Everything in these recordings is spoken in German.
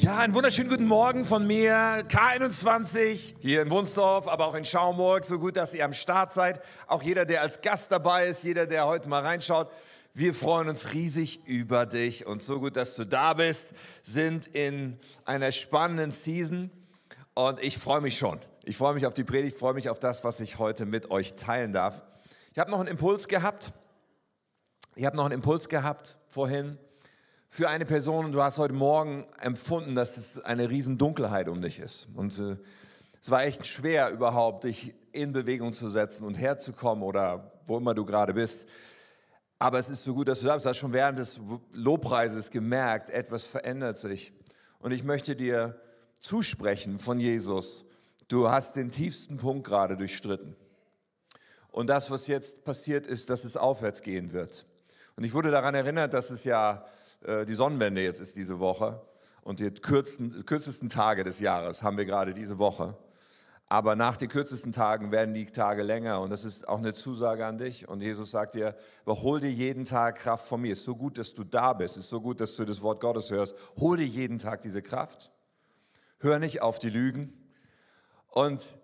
Ja, einen wunderschönen guten Morgen von mir, K21, hier in Wunsdorf, aber auch in Schaumburg. So gut, dass ihr am Start seid. Auch jeder, der als Gast dabei ist, jeder, der heute mal reinschaut. Wir freuen uns riesig über dich und so gut, dass du da bist, sind in einer spannenden Season und ich freue mich schon. Ich freue mich auf die Predigt, freue mich auf das, was ich heute mit euch teilen darf. Ich habe noch einen Impuls gehabt. Ich habe noch einen Impuls gehabt vorhin für eine Person und du hast heute Morgen empfunden, dass es eine riesen Dunkelheit um dich ist. Und äh, es war echt schwer überhaupt, dich in Bewegung zu setzen und herzukommen oder wo immer du gerade bist. Aber es ist so gut, dass du da bist. Du hast schon während des Lobpreises gemerkt, etwas verändert sich. Und ich möchte dir zusprechen von Jesus. Du hast den tiefsten Punkt gerade durchstritten. Und das, was jetzt passiert ist, dass es aufwärts gehen wird. Und ich wurde daran erinnert, dass es ja die Sonnenwende jetzt ist diese Woche und die kürzesten, kürzesten Tage des Jahres haben wir gerade diese Woche. Aber nach den kürzesten Tagen werden die Tage länger und das ist auch eine Zusage an dich. Und Jesus sagt dir, hol dir jeden Tag Kraft von mir. Es ist so gut, dass du da bist. Es ist so gut, dass du das Wort Gottes hörst. Hol dir jeden Tag diese Kraft. Hör nicht auf die Lügen. Und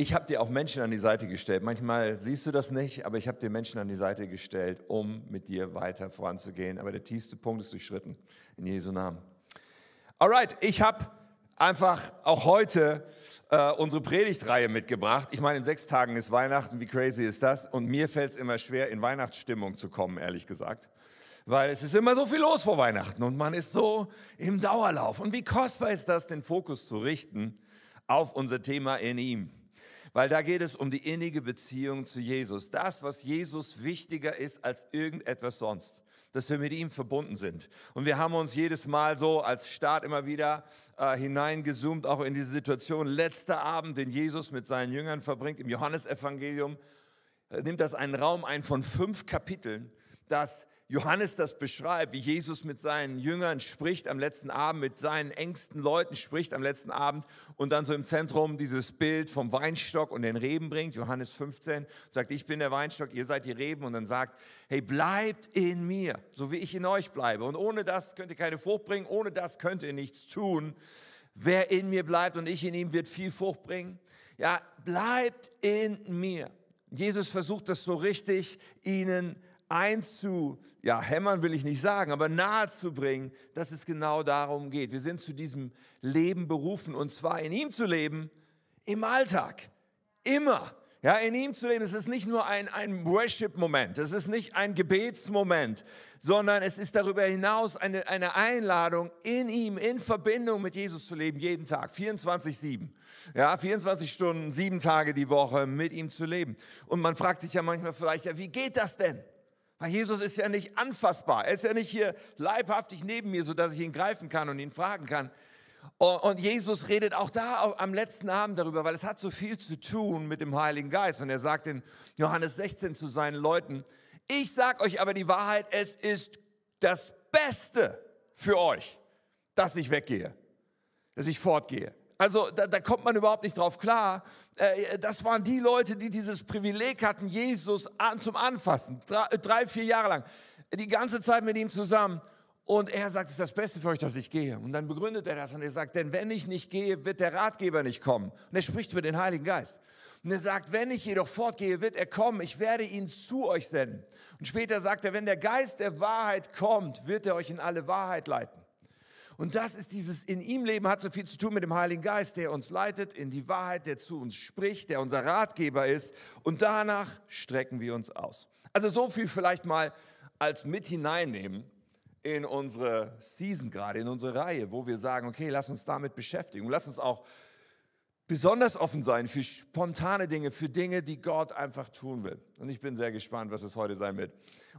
ich habe dir auch Menschen an die Seite gestellt. Manchmal siehst du das nicht, aber ich habe dir Menschen an die Seite gestellt, um mit dir weiter voranzugehen. Aber der tiefste Punkt ist durchschritten. In Jesu Namen. Alright, ich habe einfach auch heute äh, unsere Predigtreihe mitgebracht. Ich meine, in sechs Tagen ist Weihnachten. Wie crazy ist das? Und mir fällt es immer schwer, in Weihnachtsstimmung zu kommen, ehrlich gesagt. Weil es ist immer so viel los vor Weihnachten und man ist so im Dauerlauf. Und wie kostbar ist das, den Fokus zu richten auf unser Thema in ihm weil da geht es um die innige Beziehung zu Jesus. Das, was Jesus wichtiger ist als irgendetwas sonst dass wir mit ihm verbunden sind. Und wir haben uns jedes Mal so als Start immer wieder äh, hineingezoomt, auch in diese Situation. Letzter Abend, den Jesus mit seinen Jüngern verbringt im Johannesevangelium, nimmt das einen Raum ein von fünf Kapiteln, das Johannes das beschreibt, wie Jesus mit seinen Jüngern spricht am letzten Abend, mit seinen engsten Leuten spricht am letzten Abend und dann so im Zentrum dieses Bild vom Weinstock und den Reben bringt, Johannes 15, sagt, ich bin der Weinstock, ihr seid die Reben und dann sagt, hey, bleibt in mir, so wie ich in euch bleibe. Und ohne das könnt ihr keine Frucht bringen, ohne das könnt ihr nichts tun. Wer in mir bleibt und ich in ihm, wird viel Frucht bringen. Ja, bleibt in mir. Jesus versucht das so richtig ihnen einzu, ja, hämmern will ich nicht sagen, aber nahezubringen, dass es genau darum geht. Wir sind zu diesem Leben berufen und zwar in ihm zu leben, im Alltag, immer. Ja, in ihm zu leben, es ist nicht nur ein, ein Worship-Moment, es ist nicht ein Gebetsmoment, sondern es ist darüber hinaus eine, eine Einladung, in ihm, in Verbindung mit Jesus zu leben, jeden Tag, 24-7. Ja, 24 Stunden, sieben Tage die Woche mit ihm zu leben. Und man fragt sich ja manchmal vielleicht, ja, wie geht das denn? Weil Jesus ist ja nicht anfassbar. Er ist ja nicht hier leibhaftig neben mir, sodass ich ihn greifen kann und ihn fragen kann. Und Jesus redet auch da am letzten Abend darüber, weil es hat so viel zu tun mit dem Heiligen Geist. Und er sagt in Johannes 16 zu seinen Leuten, ich sage euch aber die Wahrheit, es ist das Beste für euch, dass ich weggehe, dass ich fortgehe. Also da, da, kommt man überhaupt nicht drauf klar. Äh, das waren die Leute, die dieses Privileg hatten, Jesus zum Anfassen, drei, vier Jahre lang, die ganze Zeit mit ihm zusammen. Und er sagt, es ist das Beste für euch, dass ich gehe. Und dann begründet er das und er sagt, denn wenn ich nicht gehe, wird der Ratgeber nicht kommen. Und er spricht über den Heiligen Geist. Und er sagt, wenn ich jedoch fortgehe, wird er kommen. Ich werde ihn zu euch senden. Und später sagt er, wenn der Geist der Wahrheit kommt, wird er euch in alle Wahrheit leiten. Und das ist dieses in ihm Leben hat so viel zu tun mit dem Heiligen Geist, der uns leitet in die Wahrheit, der zu uns spricht, der unser Ratgeber ist. Und danach strecken wir uns aus. Also so viel vielleicht mal als mit hineinnehmen in unsere Season gerade, in unsere Reihe, wo wir sagen, okay, lass uns damit beschäftigen. Lass uns auch besonders offen sein für spontane Dinge, für Dinge, die Gott einfach tun will. Und ich bin sehr gespannt, was es heute sein wird.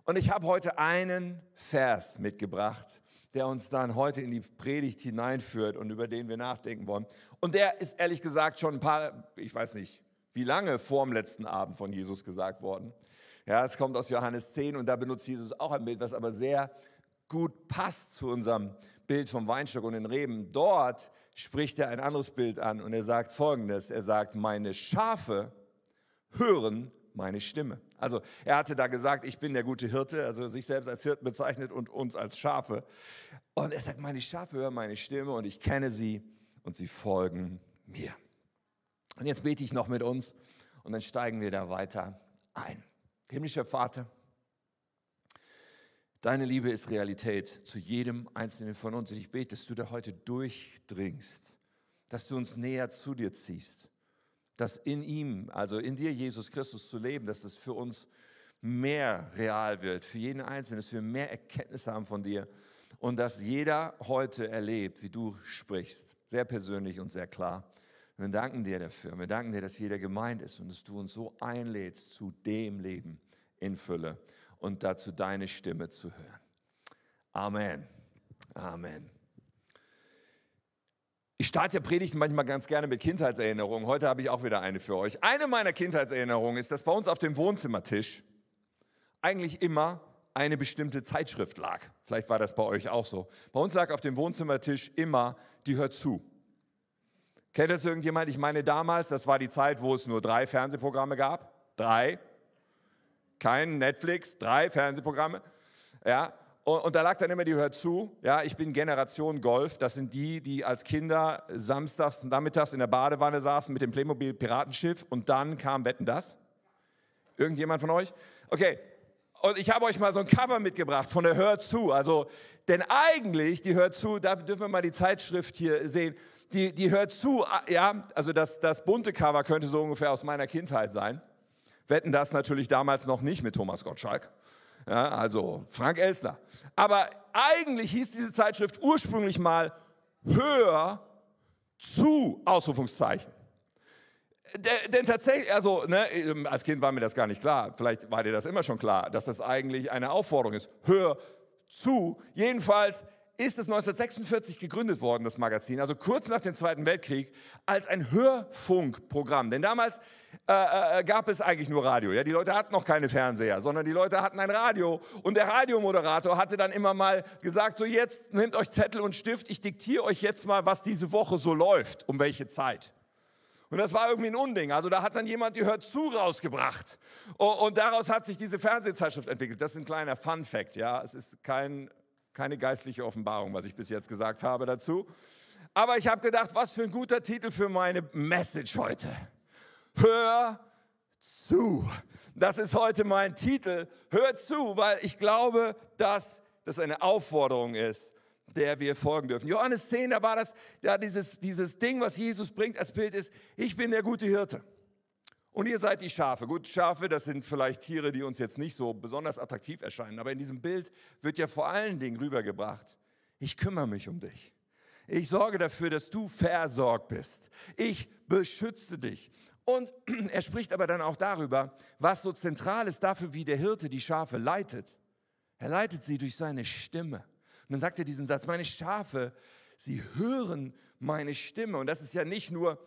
Und ich habe heute einen Vers mitgebracht, der uns dann heute in die Predigt hineinführt und über den wir nachdenken wollen. Und der ist ehrlich gesagt schon ein paar, ich weiß nicht, wie lange vor dem letzten Abend von Jesus gesagt worden. Ja, es kommt aus Johannes 10 und da benutzt Jesus auch ein Bild, was aber sehr gut passt zu unserem Bild vom Weinstock und den Reben. Dort spricht er ein anderes Bild an und er sagt folgendes, er sagt, meine Schafe hören meine Stimme. Also er hatte da gesagt, ich bin der gute Hirte, also sich selbst als Hirten bezeichnet und uns als Schafe. Und er sagt, meine Schafe hören meine Stimme und ich kenne sie und sie folgen mir. Und jetzt bete ich noch mit uns und dann steigen wir da weiter ein. Himmlischer Vater, deine Liebe ist Realität zu jedem Einzelnen von uns. Und ich bete, dass du da heute durchdringst, dass du uns näher zu dir ziehst, dass in ihm, also in dir, Jesus Christus, zu leben, dass das für uns mehr real wird, für jeden Einzelnen, dass wir mehr Erkenntnis haben von dir und dass jeder heute erlebt, wie du sprichst, sehr persönlich und sehr klar. Wir danken dir dafür. Wir danken dir, dass jeder gemeint ist und dass du uns so einlädst zu dem Leben in Fülle und dazu deine Stimme zu hören. Amen. Amen. Ich starte ja Predigten manchmal ganz gerne mit Kindheitserinnerungen. Heute habe ich auch wieder eine für euch. Eine meiner Kindheitserinnerungen ist, dass bei uns auf dem Wohnzimmertisch eigentlich immer eine bestimmte Zeitschrift lag. Vielleicht war das bei euch auch so. Bei uns lag auf dem Wohnzimmertisch immer die Hört zu. Kennt das irgendjemand? Ich meine, damals, das war die Zeit, wo es nur drei Fernsehprogramme gab. Drei. Kein Netflix, drei Fernsehprogramme. Ja, und, und, da lag dann immer die Hört zu. Ja, ich bin Generation Golf. Das sind die, die als Kinder samstags und nachmittags in der Badewanne saßen mit dem Playmobil Piratenschiff und dann kam Wetten das. Irgendjemand von euch? Okay. Und ich habe euch mal so ein Cover mitgebracht von der Hört zu. Also, denn eigentlich, die Hört zu, da dürfen wir mal die Zeitschrift hier sehen die, die hört zu, ah, ja, also das, das bunte Cover könnte so ungefähr aus meiner Kindheit sein. Wetten das natürlich damals noch nicht mit Thomas Gottschalk. Ja, also Frank Elsner. Aber eigentlich hieß diese Zeitschrift ursprünglich mal Hör zu, Ausrufungszeichen. Denn tatsächlich, also ne, als Kind war mir das gar nicht klar, vielleicht war dir das immer schon klar, dass das eigentlich eine Aufforderung ist. Hör zu. Jedenfalls ist es 1946 gegründet worden, das Magazin, also kurz nach dem Zweiten Weltkrieg, als ein Hörfunkprogramm. Denn damals äh, äh, äh, gab es eigentlich nur Radio. Ja? Die Leute hatten noch keine Fernseher, sondern die Leute hatten ein Radio. Und der Radiomoderator hatte dann immer mal gesagt, so jetzt nehmt euch Zettel und Stift, ich diktiere euch jetzt mal, was diese Woche so läuft, um welche Zeit. Und das war irgendwie ein Unding. Also da hat dann jemand die Hört zu rausgebracht. Und daraus hat sich diese Fernsehzeitschrift entwickelt. Das ist ein kleiner Fun Fact, ja. Es ist kein keine geistliche Offenbarung, was ich bis jetzt gesagt habe dazu. Aber ich habe gedacht, was für ein guter Titel für meine Message heute. Hör zu. Das ist heute mein Titel. Hör zu, weil ich glaube, dass das eine Aufforderung ist, der wir folgen dürfen. Johannes 10, da war das, ja, dieses, dieses Ding, was Jesus bringt als Bild ist, ich bin der gute Hirte. Und ihr seid die Schafe. Gut, Schafe, das sind vielleicht Tiere, die uns jetzt nicht so besonders attraktiv erscheinen. Aber in diesem Bild wird ja vor allen Dingen rübergebracht, ich kümmere mich um dich. Ich sorge dafür, dass du versorgt bist. Ich beschütze dich. Und er spricht aber dann auch darüber, was so zentral ist dafür, wie der Hirte die Schafe leitet. Er leitet sie durch seine Stimme. Und dann sagt er diesen Satz, meine Schafe, sie hören meine Stimme. Und das ist ja nicht nur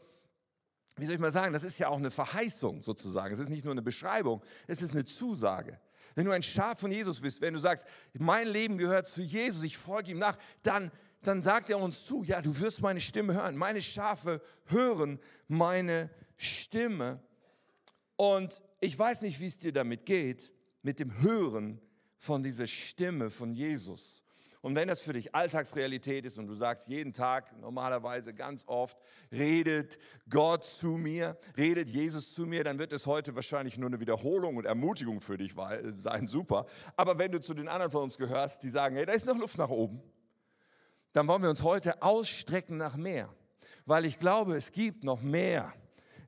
wie soll ich mal sagen, das ist ja auch eine Verheißung sozusagen. Es ist nicht nur eine Beschreibung, es ist eine Zusage. Wenn du ein Schaf von Jesus bist, wenn du sagst, mein Leben gehört zu Jesus, ich folge ihm nach, dann, dann sagt er uns zu, ja, du wirst meine Stimme hören. Meine Schafe hören meine Stimme. Und ich weiß nicht, wie es dir damit geht, mit dem Hören von dieser Stimme von Jesus. Und wenn das für dich Alltagsrealität ist und du sagst jeden Tag, normalerweise ganz oft, redet Gott zu mir, redet Jesus zu mir, dann wird es heute wahrscheinlich nur eine Wiederholung und Ermutigung für dich sein, super. Aber wenn du zu den anderen von uns gehörst, die sagen, hey, da ist noch Luft nach oben, dann wollen wir uns heute ausstrecken nach mehr. Weil ich glaube, es gibt noch mehr.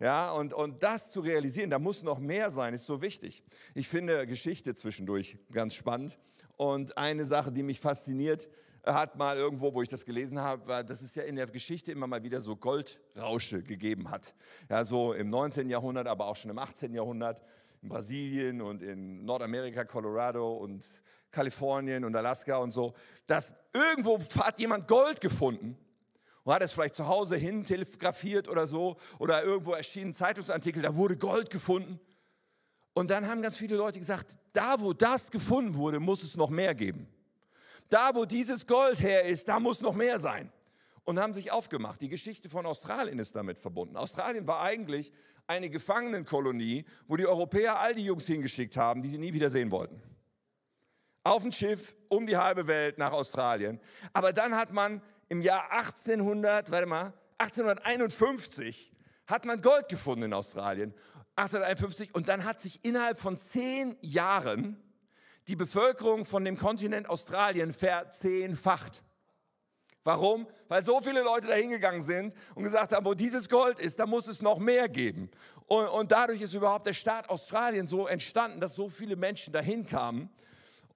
Ja, und, und das zu realisieren, da muss noch mehr sein, ist so wichtig. Ich finde Geschichte zwischendurch ganz spannend. Und eine Sache, die mich fasziniert hat, mal irgendwo, wo ich das gelesen habe, war, dass es ja in der Geschichte immer mal wieder so Goldrausche gegeben hat. Ja, so im 19. Jahrhundert, aber auch schon im 18. Jahrhundert, in Brasilien und in Nordamerika, Colorado und Kalifornien und Alaska und so, dass irgendwo hat jemand Gold gefunden und hat es vielleicht zu Hause hin telegrafiert oder so oder irgendwo erschienen Zeitungsartikel, da wurde Gold gefunden. Und dann haben ganz viele Leute gesagt, da wo das gefunden wurde, muss es noch mehr geben. Da wo dieses Gold her ist, da muss noch mehr sein. und haben sich aufgemacht. Die Geschichte von Australien ist damit verbunden. Australien war eigentlich eine Gefangenenkolonie, wo die Europäer all die Jungs hingeschickt haben, die sie nie wieder sehen wollten. Auf ein Schiff um die halbe Welt nach Australien. Aber dann hat man im Jahr 1800, warte mal, 1851 hat man Gold gefunden in Australien. 1851 und dann hat sich innerhalb von zehn Jahren die Bevölkerung von dem Kontinent Australien verzehnfacht. Warum? Weil so viele Leute da hingegangen sind und gesagt haben, wo dieses Gold ist, da muss es noch mehr geben. Und, und dadurch ist überhaupt der Staat Australien so entstanden, dass so viele Menschen dahin kamen.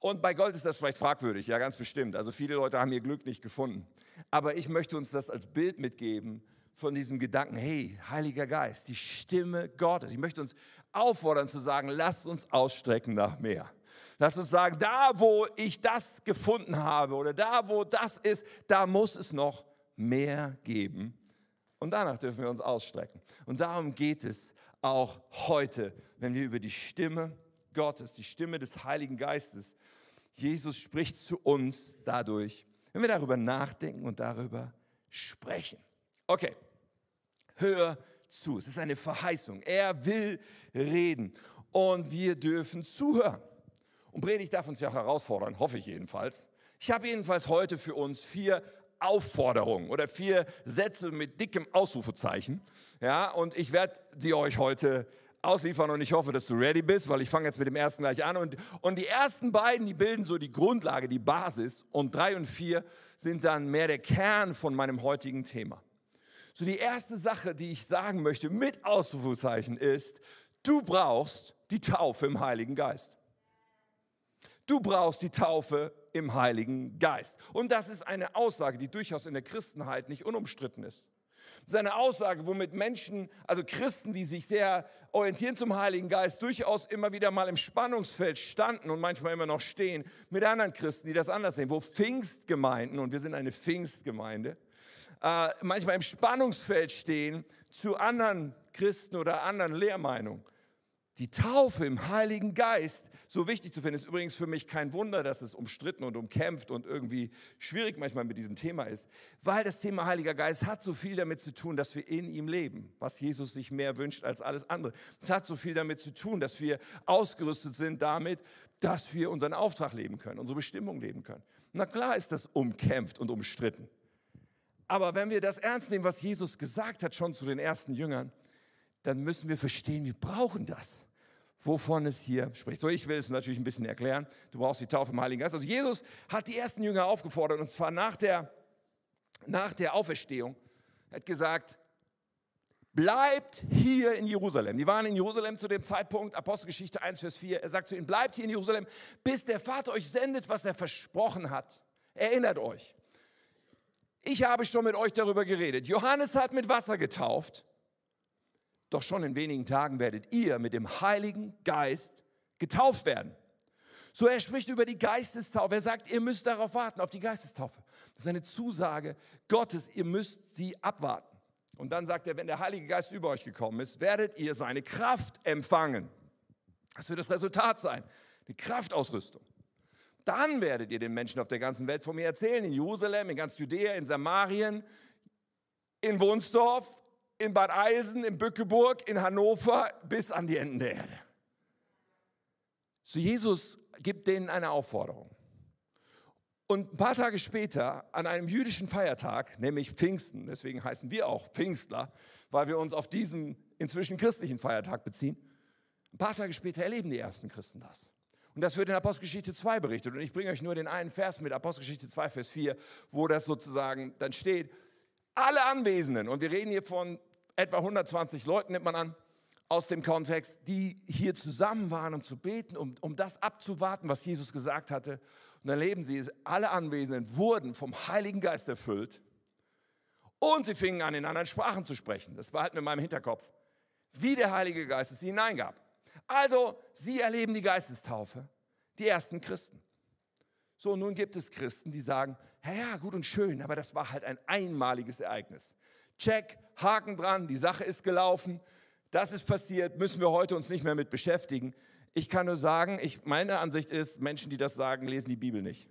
Und bei Gold ist das vielleicht fragwürdig, ja, ganz bestimmt. Also viele Leute haben ihr Glück nicht gefunden. Aber ich möchte uns das als Bild mitgeben von diesem Gedanken, hey, Heiliger Geist, die Stimme Gottes. Ich möchte uns auffordern zu sagen, lasst uns ausstrecken nach mehr. Lasst uns sagen, da wo ich das gefunden habe oder da wo das ist, da muss es noch mehr geben. Und danach dürfen wir uns ausstrecken. Und darum geht es auch heute, wenn wir über die Stimme Gottes, die Stimme des Heiligen Geistes, Jesus spricht zu uns dadurch, wenn wir darüber nachdenken und darüber sprechen. Okay, hör zu. Es ist eine Verheißung. Er will reden und wir dürfen zuhören. Und Predigt darf uns ja herausfordern, hoffe ich jedenfalls. Ich habe jedenfalls heute für uns vier Aufforderungen oder vier Sätze mit dickem Ausrufezeichen. Ja, und ich werde sie euch heute ausliefern und ich hoffe, dass du ready bist, weil ich fange jetzt mit dem ersten gleich an. Und, und die ersten beiden, die bilden so die Grundlage, die Basis. Und drei und vier sind dann mehr der Kern von meinem heutigen Thema. So die erste Sache, die ich sagen möchte mit Ausrufezeichen ist, du brauchst die Taufe im Heiligen Geist. Du brauchst die Taufe im Heiligen Geist. Und das ist eine Aussage, die durchaus in der Christenheit nicht unumstritten ist. Das ist eine Aussage, womit Menschen, also Christen, die sich sehr orientieren zum Heiligen Geist, durchaus immer wieder mal im Spannungsfeld standen und manchmal immer noch stehen mit anderen Christen, die das anders sehen. Wo Pfingstgemeinden, und wir sind eine Pfingstgemeinde, äh, manchmal im Spannungsfeld stehen zu anderen Christen oder anderen Lehrmeinungen. Die Taufe im Heiligen Geist so wichtig zu finden, ist übrigens für mich kein Wunder, dass es umstritten und umkämpft und irgendwie schwierig manchmal mit diesem Thema ist, weil das Thema Heiliger Geist hat so viel damit zu tun, dass wir in ihm leben, was Jesus sich mehr wünscht als alles andere. Es hat so viel damit zu tun, dass wir ausgerüstet sind damit, dass wir unseren Auftrag leben können, unsere Bestimmung leben können. Na klar ist das umkämpft und umstritten. Aber wenn wir das ernst nehmen, was Jesus gesagt hat schon zu den ersten Jüngern, dann müssen wir verstehen, wir brauchen das wovon es hier spricht. So, ich will es natürlich ein bisschen erklären. Du brauchst die Taufe im Heiligen Geist. Also Jesus hat die ersten Jünger aufgefordert, und zwar nach der, nach der Auferstehung. Er hat gesagt, bleibt hier in Jerusalem. Die waren in Jerusalem zu dem Zeitpunkt, Apostelgeschichte 1, Vers 4. Er sagt zu ihnen, bleibt hier in Jerusalem, bis der Vater euch sendet, was er versprochen hat. Erinnert euch. Ich habe schon mit euch darüber geredet. Johannes hat mit Wasser getauft. Doch schon in wenigen Tagen werdet ihr mit dem Heiligen Geist getauft werden. So, er spricht über die Geistestaufe. Er sagt, ihr müsst darauf warten, auf die Geistestaufe. Das ist eine Zusage Gottes, ihr müsst sie abwarten. Und dann sagt er, wenn der Heilige Geist über euch gekommen ist, werdet ihr seine Kraft empfangen. Das wird das Resultat sein, eine Kraftausrüstung. Dann werdet ihr den Menschen auf der ganzen Welt von mir erzählen, in Jerusalem, in ganz Judäa, in Samarien, in Wunsdorf, in Bad Eilsen, in Bückeburg, in Hannover bis an die Enden der Erde. So Jesus gibt denen eine Aufforderung. Und ein paar Tage später, an einem jüdischen Feiertag, nämlich Pfingsten, deswegen heißen wir auch Pfingstler, weil wir uns auf diesen inzwischen christlichen Feiertag beziehen, ein paar Tage später erleben die ersten Christen das. Und das wird in Apostelgeschichte 2 berichtet. Und ich bringe euch nur den einen Vers mit, Apostelgeschichte 2, Vers 4, wo das sozusagen dann steht. Alle Anwesenden, und wir reden hier von etwa 120 Leuten, nimmt man an, aus dem Kontext, die hier zusammen waren, um zu beten, um, um das abzuwarten, was Jesus gesagt hatte. Und dann leben sie es, alle Anwesenden wurden vom Heiligen Geist erfüllt und sie fingen an, in anderen Sprachen zu sprechen. Das behalten wir in meinem Hinterkopf. Wie der Heilige Geist es hineingab. Also, sie erleben die Geistestaufe, die ersten Christen. So, nun gibt es Christen, die sagen, ja, ja, gut und schön, aber das war halt ein einmaliges Ereignis. Check, Haken dran, die Sache ist gelaufen, das ist passiert, müssen wir heute uns nicht mehr mit beschäftigen. Ich kann nur sagen, ich, meine Ansicht ist, Menschen, die das sagen, lesen die Bibel nicht.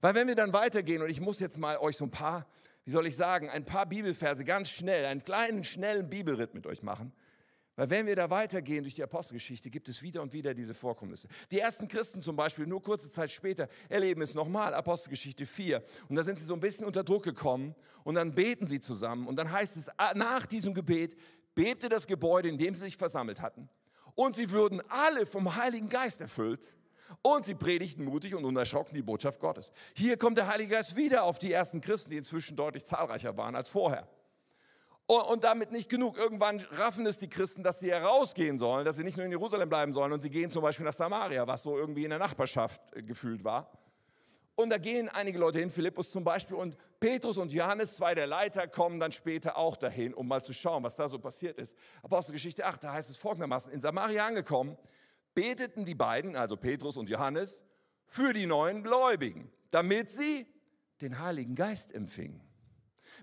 Weil wenn wir dann weitergehen, und ich muss jetzt mal euch so ein paar wie soll ich sagen, ein paar Bibelverse ganz schnell, einen kleinen, schnellen Bibelritt mit euch machen. Weil wenn wir da weitergehen durch die Apostelgeschichte, gibt es wieder und wieder diese Vorkommnisse. Die ersten Christen zum Beispiel, nur kurze Zeit später, erleben es nochmal, Apostelgeschichte 4. Und da sind sie so ein bisschen unter Druck gekommen und dann beten sie zusammen. Und dann heißt es, ah, nach diesem Gebet bebte das Gebäude, in dem sie sich versammelt hatten. Und sie würden alle vom Heiligen Geist erfüllt. Und sie predigten mutig und unerschrocken die Botschaft Gottes. Hier kommt der Heilige Geist wieder auf die ersten Christen, die inzwischen deutlich zahlreicher waren als vorher. Und, damit nicht genug. Irgendwann raffen es die Christen, dass sie herausgehen sollen, dass sie nicht nur in Jerusalem bleiben sollen und sie gehen zum Beispiel nach Samaria, was so irgendwie in der Nachbarschaft äh, gefühlt war. Und da gehen einige Leute hin, Philippus zum Beispiel, und Petrus und Johannes, zwei der Leiter, kommen dann später auch dahin, um mal zu schauen, was da so passiert ist. Apostelgeschichte 8, da heißt es folgendermaßen, in Samaria angekommen, beteten die beiden, also Petrus und Johannes, für die neuen Gläubigen, damit sie den Heiligen Geist empfingen.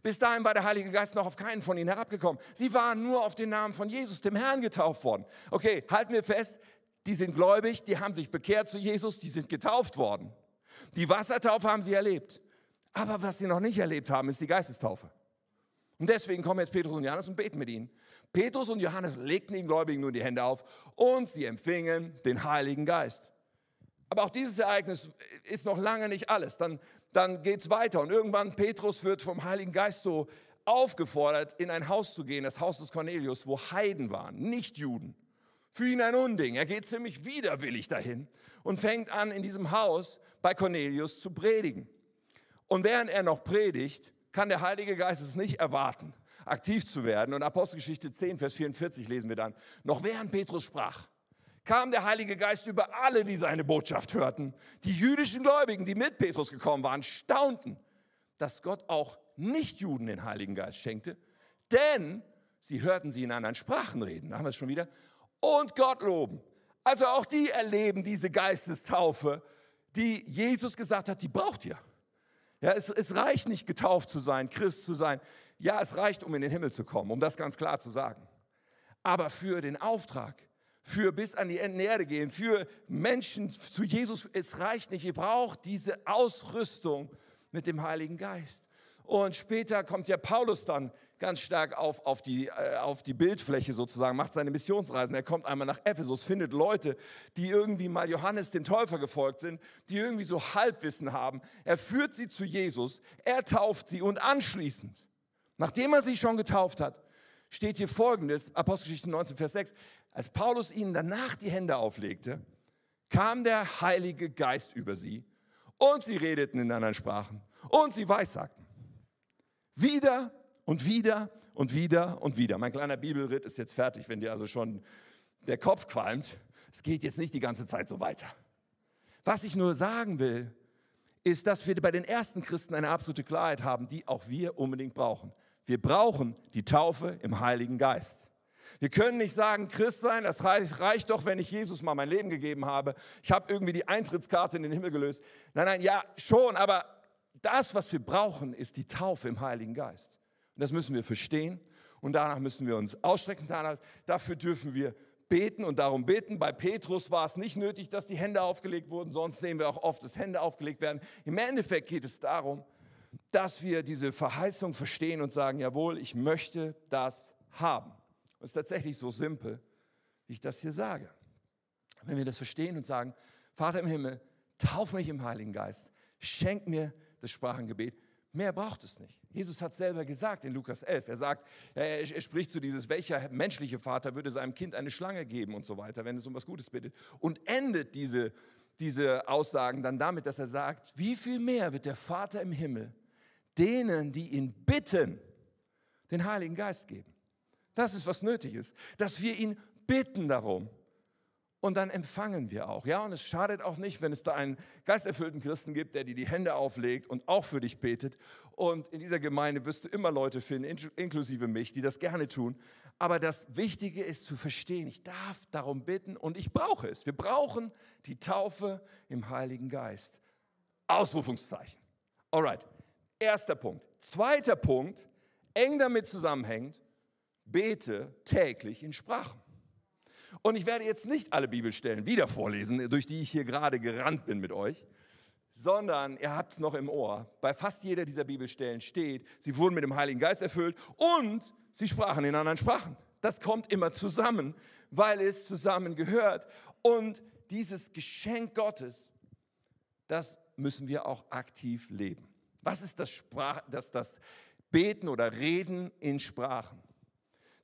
Bis dahin war der Heilige Geist noch auf keinen von ihnen herabgekommen. Sie waren nur auf den Namen von Jesus, dem Herrn, getauft worden. Okay, halten wir fest, die sind gläubig, die haben sich bekehrt zu Jesus, die sind getauft worden. Die Wassertaufe haben sie erlebt. Aber was sie noch nicht erlebt haben, ist die Geistestaufe. Und deswegen kommen jetzt Petrus und Johannes und beten mit ihnen. Petrus und Johannes legten den Gläubigen nun die Hände auf und sie empfingen den Heiligen Geist. Aber auch dieses Ereignis ist noch lange nicht alles. Dann dann geht es weiter. Und irgendwann Petrus wird vom Heiligen Geist so aufgefordert, in ein Haus zu gehen, das Haus des Cornelius, wo Heiden waren, nicht Juden. Für ihn ein Unding. Er geht ziemlich widerwillig dahin und fängt an, in diesem Haus bei Cornelius zu predigen. Und während er noch predigt, kann der Heilige Geist es nicht erwarten, aktiv zu werden. Und Apostelgeschichte 10, Vers 44 lesen wir dann. Noch während Petrus sprach, kam der Heilige Geist über alle, die seine Botschaft hörten. Die jüdischen Gläubigen, die mit Petrus gekommen waren, staunten, dass Gott auch Nichtjuden den Heiligen Geist schenkte, denn sie hörten sie in anderen Sprachen reden. Da haben wir es schon wieder. Und Gott loben. Also auch die erleben diese Geistestaufe, die Jesus gesagt hat, die braucht ihr. Ja, es, es reicht nicht, getauft zu sein, Christ zu sein. Ja, es reicht, um in den Himmel zu kommen, um das ganz klar zu sagen. Aber für den Auftrag, für bis an die Enden Erde gehen, für Menschen zu Jesus. Es reicht nicht. Ihr braucht diese Ausrüstung mit dem Heiligen Geist. Und später kommt ja Paulus dann ganz stark auf, auf, die, äh, auf die Bildfläche sozusagen, macht seine Missionsreisen. Er kommt einmal nach Ephesus, findet Leute, die irgendwie mal Johannes dem Täufer gefolgt sind, die irgendwie so Halbwissen haben. Er führt sie zu Jesus, er tauft sie und anschließend, nachdem er sie schon getauft hat, steht hier folgendes, Apostelgeschichte 19, Vers 6, als Paulus ihnen danach die Hände auflegte, kam der Heilige Geist über sie und sie redeten in anderen Sprachen und sie weissagten. Wieder und wieder und wieder und wieder. Mein kleiner Bibelritt ist jetzt fertig, wenn dir also schon der Kopf qualmt. Es geht jetzt nicht die ganze Zeit so weiter. Was ich nur sagen will, ist, dass wir bei den ersten Christen eine absolute Klarheit haben, die auch wir unbedingt brauchen. Wir brauchen die Taufe im Heiligen Geist. Wir können nicht sagen, Christ sein, das reicht, reicht doch, wenn ich Jesus mal mein Leben gegeben habe. Ich habe irgendwie die Eintrittskarte in den Himmel gelöst. Nein, nein, ja, schon, aber das, was wir brauchen, ist die Taufe im Heiligen Geist. Und das müssen wir verstehen und danach müssen wir uns ausstrecken. Dafür dürfen wir beten und darum beten. Bei Petrus war es nicht nötig, dass die Hände aufgelegt wurden, sonst sehen wir auch oft, dass Hände aufgelegt werden. Im Endeffekt geht es darum, dass wir diese Verheißung verstehen und sagen, jawohl, ich möchte das haben. Und es ist tatsächlich so simpel, wie ich das hier sage. Wenn wir das verstehen und sagen, Vater im Himmel, tauf mich im Heiligen Geist, schenk mir das Sprachengebet, mehr braucht es nicht. Jesus hat selber gesagt in Lukas 11, er sagt, er, er, spricht zu dieses, welcher menschliche Vater würde seinem Kind eine Schlange geben und so weiter, wenn es um was Gutes bittet. Und endet diese, diese Aussagen dann damit, dass er sagt, wie viel mehr wird der Vater im Himmel denen, die ihn bitten, den Heiligen Geist geben. Das ist, was nötig ist, dass wir ihn bitten darum. Und dann empfangen wir auch. Ja, und es schadet auch nicht, wenn es da einen geisterfüllten Christen gibt, der dir die Hände auflegt und auch für dich betet. Und in dieser Gemeinde wirst du immer Leute finden, inklusive mich, die das gerne tun. Aber das Wichtige ist zu verstehen, ich darf darum bitten und ich brauche es. Wir brauchen die Taufe im Heiligen Geist. Ausrufungszeichen. Alright. Erster Punkt. Zweiter Punkt, eng damit zusammenhängt, bete täglich in Sprachen. Und ich werde jetzt nicht alle Bibelstellen wieder vorlesen, durch die ich hier gerade gerannt bin mit euch. sondern ihr habt es noch im Ohr. Bei fast jeder dieser Bibelstellen steht, sie wurden mit dem Heiligen Geist erfüllt und sie sprachen in anderen Sprachen. Das kommt immer zusammen, weil es zusammengehört. Und dieses Geschenk Gottes, das müssen wir auch aktiv leben. Was ist das, Sprach, das, das Beten oder Reden in Sprachen?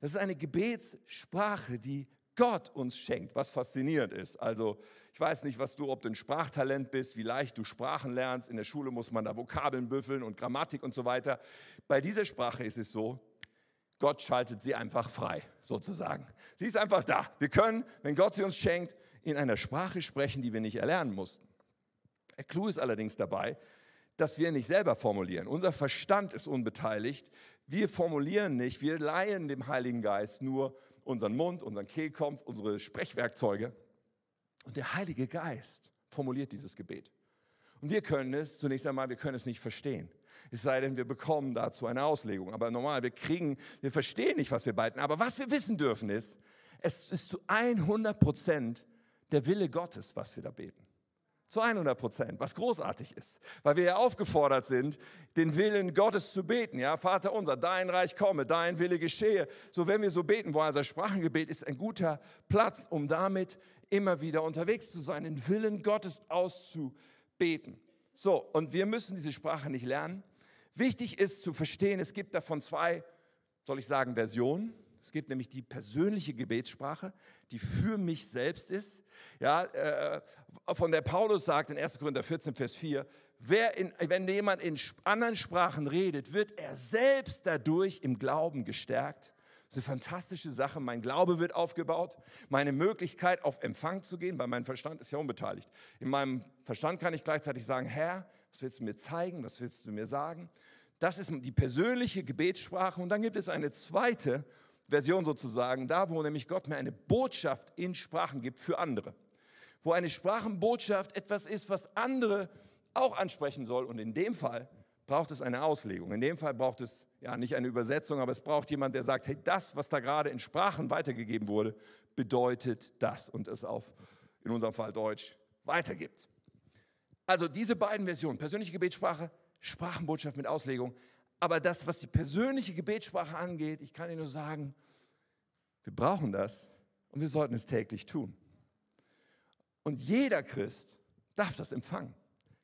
Das ist eine Gebetssprache, die Gott uns schenkt, was faszinierend ist. Also ich weiß nicht, was du, ob du ein Sprachtalent bist, wie leicht du Sprachen lernst. In der Schule muss man da Vokabeln büffeln und Grammatik und so weiter. Bei dieser Sprache ist es so, Gott schaltet sie einfach frei, sozusagen. Sie ist einfach da. Wir können, wenn Gott sie uns schenkt, in einer Sprache sprechen, die wir nicht erlernen mussten. Der Clou ist allerdings dabei, dass wir nicht selber formulieren. Unser Verstand ist unbeteiligt. Wir formulieren nicht, wir leihen dem Heiligen Geist nur unseren Mund, unseren Kehlkopf, unsere Sprechwerkzeuge. Und der Heilige Geist formuliert dieses Gebet. Und wir können es, zunächst einmal, wir können es nicht verstehen. Es sei denn, wir bekommen dazu eine Auslegung. Aber normal, wir kriegen, wir verstehen nicht, was wir beten. Aber was wir wissen dürfen ist, es ist zu 100 Prozent der Wille Gottes, was wir da beten. Zu 100 Prozent, was großartig ist, weil wir ja aufgefordert sind, den Willen Gottes zu beten. Ja, Vater unser, dein Reich komme, dein Wille geschehe. So, wenn wir so beten wollen, also Sprachengebet ist ein guter Platz, um damit immer wieder unterwegs zu sein, den Willen Gottes auszubeten. So, und wir müssen diese Sprache nicht lernen. Wichtig ist zu verstehen, es gibt davon zwei, soll ich sagen, Versionen. Es gibt nämlich die persönliche Gebetssprache, die für mich selbst ist. Ja, äh, von der Paulus sagt in 1. Korinther 14, Vers 4, wer in, wenn jemand in anderen Sprachen redet, wird er selbst dadurch im Glauben gestärkt. Das ist eine fantastische Sache. Mein Glaube wird aufgebaut. Meine Möglichkeit, auf Empfang zu gehen, weil mein Verstand ist ja unbeteiligt. In meinem Verstand kann ich gleichzeitig sagen, Herr, was willst du mir zeigen? Was willst du mir sagen? Das ist die persönliche Gebetssprache. Und dann gibt es eine zweite, Version sozusagen, da wo nämlich Gott mir eine Botschaft in Sprachen gibt für andere. Wo eine Sprachenbotschaft etwas ist, was andere auch ansprechen soll. Und in dem Fall braucht es eine Auslegung. In dem Fall braucht es ja nicht eine Übersetzung, aber es braucht jemand, der sagt, hey, das, was da gerade in Sprachen weitergegeben wurde, bedeutet das und es auf, in unserem Fall Deutsch, weitergibt. Also diese beiden Versionen, persönliche Gebetssprache, Sprachenbotschaft mit Auslegung, aber das, was die persönliche Gebetssprache angeht, ich kann Ihnen nur sagen, wir brauchen das und wir sollten es täglich tun. Und jeder Christ darf das empfangen.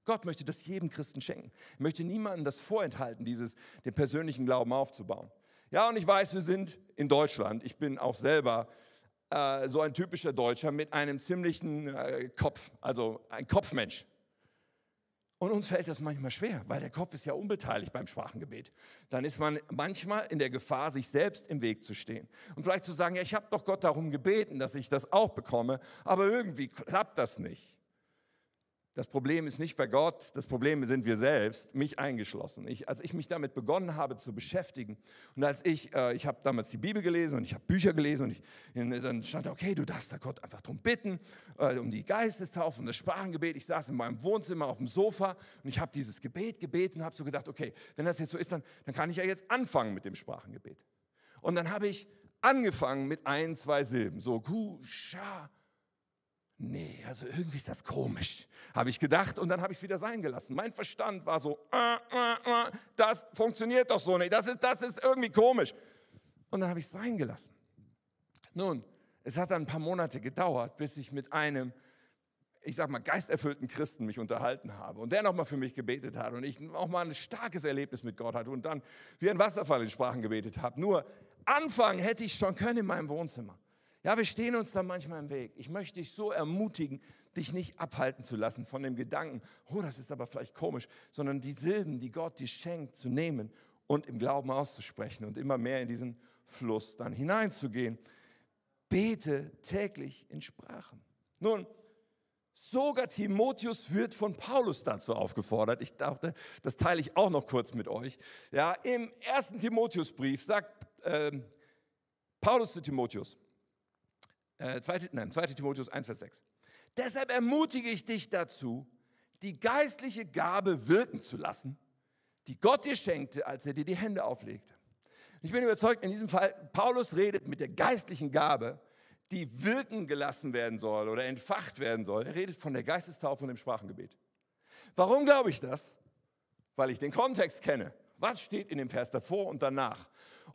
Gott möchte das jedem Christen schenken. Er möchte niemandem das vorenthalten, dieses, den persönlichen Glauben aufzubauen. Ja, und ich weiß, wir sind in Deutschland. Ich bin auch selber äh, so ein typischer Deutscher mit einem ziemlichen äh, Kopf, also ein Kopfmensch. Und uns fällt das manchmal schwer, weil der Kopf ist ja unbeteiligt beim Sprachengebet. Dann ist man manchmal in der Gefahr, sich selbst im Weg zu stehen. Und vielleicht zu sagen, ja, ich habe doch Gott darum gebeten, dass ich das auch bekomme, aber irgendwie klappt das nicht. Das Problem ist nicht bei Gott, das Problem sind wir selbst, mich eingeschlossen. Ich, als ich mich damit begonnen habe zu beschäftigen und als ich, äh, ich habe damals die Bibel gelesen und ich habe Bücher gelesen und ich, dann stand da, okay, du darfst da Gott einfach darum bitten, äh, um die Geistestaufe und das Sprachengebet. Ich saß in meinem Wohnzimmer auf dem Sofa und ich habe dieses Gebet gebeten und habe so gedacht, okay, wenn das jetzt so ist, dann, dann kann ich ja jetzt anfangen mit dem Sprachengebet. Und dann habe ich angefangen mit ein, zwei Silben, so gu, sha, nee, also irgendwie ist das komisch, habe ich gedacht und dann habe ich es wieder sein gelassen. Mein Verstand war so, äh, äh, äh, das funktioniert doch so nicht, das ist, das ist irgendwie komisch. Und dann habe ich es sein gelassen. Nun, es hat dann ein paar Monate gedauert, bis ich mit einem, ich sag mal, geisterfüllten Christen mich unterhalten habe und der nochmal für mich gebetet hat und ich auch mal ein starkes Erlebnis mit Gott hatte und dann wie ein Wasserfall in Sprachen gebetet habe. Nur anfangen hätte ich schon können in meinem Wohnzimmer. Ja, wir stehen uns da manchmal im Weg. Ich möchte dich so ermutigen, dich nicht abhalten zu lassen von dem Gedanken, oh, das ist aber vielleicht komisch, sondern die Silben, die Gott dir schenkt, zu nehmen und im Glauben auszusprechen und immer mehr in diesen Fluss dann hineinzugehen. Bete täglich in Sprachen. Nun, sogar Timotheus wird von Paulus dazu aufgefordert. Ich dachte, das teile ich auch noch kurz mit euch. Ja, im ersten Timotheusbrief sagt äh, Paulus zu Timotheus, äh, 2, nein, 2 Timotheus 1, Vers 6. Deshalb ermutige ich dich dazu, die geistliche Gabe wirken zu lassen, die Gott dir schenkte, als er dir die Hände auflegte. Ich bin überzeugt, in diesem Fall, Paulus redet mit der geistlichen Gabe, die wirken gelassen werden soll oder entfacht werden soll. Er redet von der Geistestaufe und dem Sprachengebet. Warum glaube ich das? Weil ich den Kontext kenne. Was steht in dem Vers davor und danach?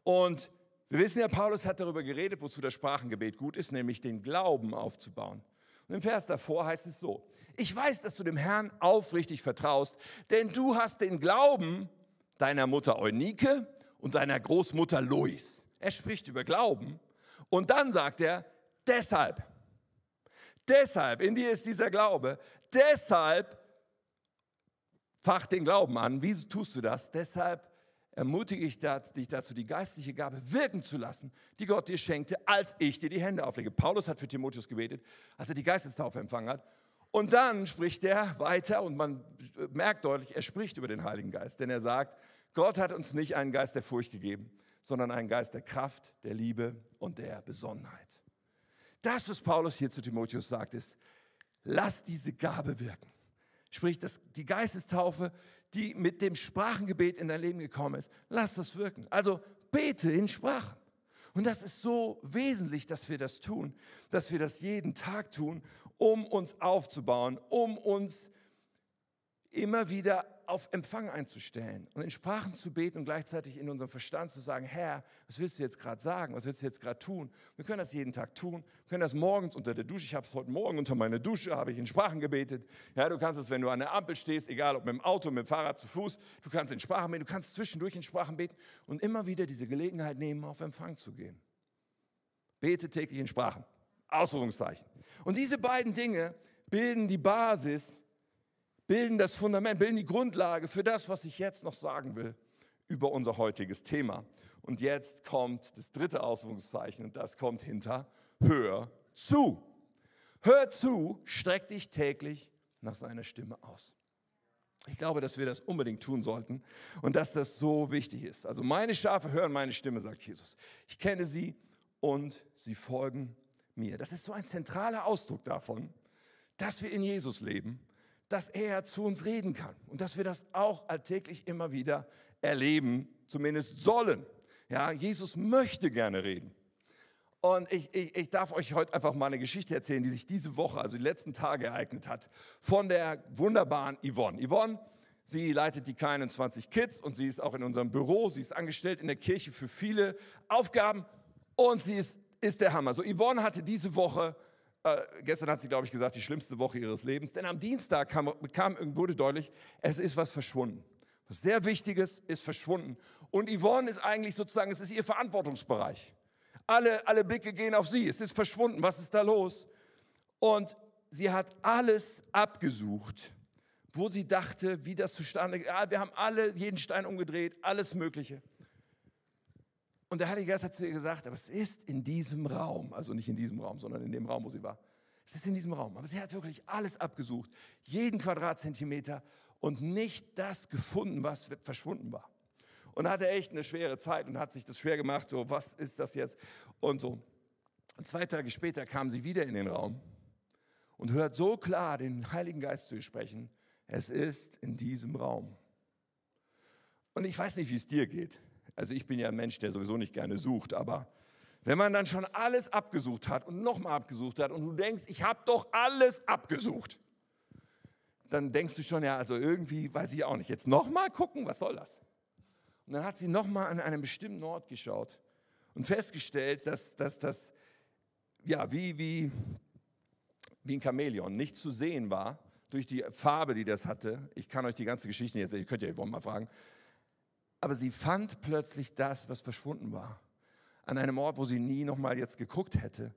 Und wir wissen ja, Paulus hat darüber geredet, wozu das Sprachengebet gut ist, nämlich den Glauben aufzubauen. Und im Vers davor heißt es so, ich weiß, dass du dem Herrn aufrichtig vertraust, denn du hast den Glauben deiner Mutter Eunike und deiner Großmutter Lois. Er spricht über Glauben und dann sagt er, deshalb, deshalb, in dir ist dieser Glaube, deshalb fach den Glauben an. Wie tust du das? Deshalb ermutige ich dich dazu, die geistliche Gabe wirken zu lassen, die Gott dir schenkte, als ich dir die Hände auflege. Paulus hat für Timotheus gebetet, als er die Geistestaufe empfangen hat. Und dann spricht er weiter und man merkt deutlich, er spricht über den Heiligen Geist, denn er sagt, Gott hat uns nicht einen Geist der Furcht gegeben, sondern einen Geist der Kraft, der Liebe und der Besonnenheit. Das, was Paulus hier zu Timotheus sagt, ist, lass diese Gabe wirken. Sprich, das, die Geistestaufe die mit dem Sprachengebet in dein Leben gekommen ist, lass das wirken. Also bete in Sprachen. Und das ist so wesentlich, dass wir das tun, dass wir das jeden Tag tun, um uns aufzubauen, um uns immer wieder auf Empfang einzustellen und in Sprachen zu beten und gleichzeitig in unserem Verstand zu sagen, Herr, was willst du jetzt gerade sagen? Was willst du jetzt gerade tun? Wir können das jeden Tag tun. Wir können das morgens unter der Dusche. Ich habe es heute Morgen unter meiner Dusche, habe ich in Sprachen gebetet. Ja, du kannst es, wenn du an der Ampel stehst, egal ob mit dem Auto, mit dem Fahrrad, zu Fuß, du kannst in Sprachen beten, du kannst zwischendurch in Sprachen beten und immer wieder diese Gelegenheit nehmen, auf Empfang zu gehen. Bete täglich in Sprachen. Ausrufungszeichen. Und diese beiden Dinge bilden die Basis bilden das Fundament, bilden die Grundlage für das, was ich jetzt noch sagen will über unser heutiges Thema. Und jetzt kommt das dritte Ausrufungszeichen und das kommt hinter, hör zu. Hör zu, streck dich täglich nach seiner Stimme aus. Ich glaube, dass wir das unbedingt tun sollten und dass das so wichtig ist. Also meine Schafe hören meine Stimme, sagt Jesus. Ich kenne sie und sie folgen mir. Das ist so ein zentraler Ausdruck davon, dass wir in Jesus leben dass er zu uns reden kann und dass wir das auch alltäglich immer wieder erleben, zumindest sollen. Ja, Jesus möchte gerne reden. Und ich, ich, ich darf euch heute einfach mal eine Geschichte erzählen, die sich diese Woche, also die letzten Tage ereignet hat, von der wunderbaren Yvonne. Yvonne, sie leitet die K21 Kids und sie ist auch in unserem Büro, sie ist angestellt in der Kirche für viele Aufgaben und sie ist, ist der Hammer. So, Yvonne hatte diese Woche äh, gestern hat sie, glaube ich, gesagt, die schlimmste Woche ihres Lebens. Denn am Dienstag kam, kam, wurde deutlich, es ist was verschwunden. Was sehr Wichtiges ist verschwunden. Und Yvonne ist eigentlich sozusagen, es ist ihr Verantwortungsbereich. Alle, alle Blicke gehen auf sie. Es ist verschwunden. Was ist da los? Und sie hat alles abgesucht, wo sie dachte, wie das zustande ja, Wir haben alle jeden Stein umgedreht, alles Mögliche. Und der Heilige Geist hat zu ihr gesagt, aber es ist in diesem Raum, also nicht in diesem Raum, sondern in dem Raum, wo sie war. Es ist in diesem Raum. Aber sie hat wirklich alles abgesucht, jeden Quadratzentimeter und nicht das gefunden, was verschwunden war. Und hatte echt eine schwere Zeit und hat sich das schwer gemacht, so was ist das jetzt und so. Und zwei Tage später kam sie wieder in den Raum und hört so klar den Heiligen Geist zu ihr sprechen, es ist in diesem Raum. Und ich weiß nicht, wie es dir geht. Also ich bin ja ein Mensch, der sowieso nicht gerne sucht, aber wenn man dann schon alles abgesucht hat und nochmal abgesucht hat und du denkst, ich habe doch alles abgesucht, dann denkst du schon, ja, also irgendwie weiß ich auch nicht, jetzt nochmal gucken, was soll das? Und dann hat sie nochmal an einem bestimmten Ort geschaut und festgestellt, dass das, ja, wie, wie, wie ein Chamäleon nicht zu sehen war durch die Farbe, die das hatte. Ich kann euch die ganze Geschichte jetzt, ihr könnt ja Yvonne mal fragen, aber sie fand plötzlich das, was verschwunden war. An einem Ort, wo sie nie nochmal jetzt geguckt hätte,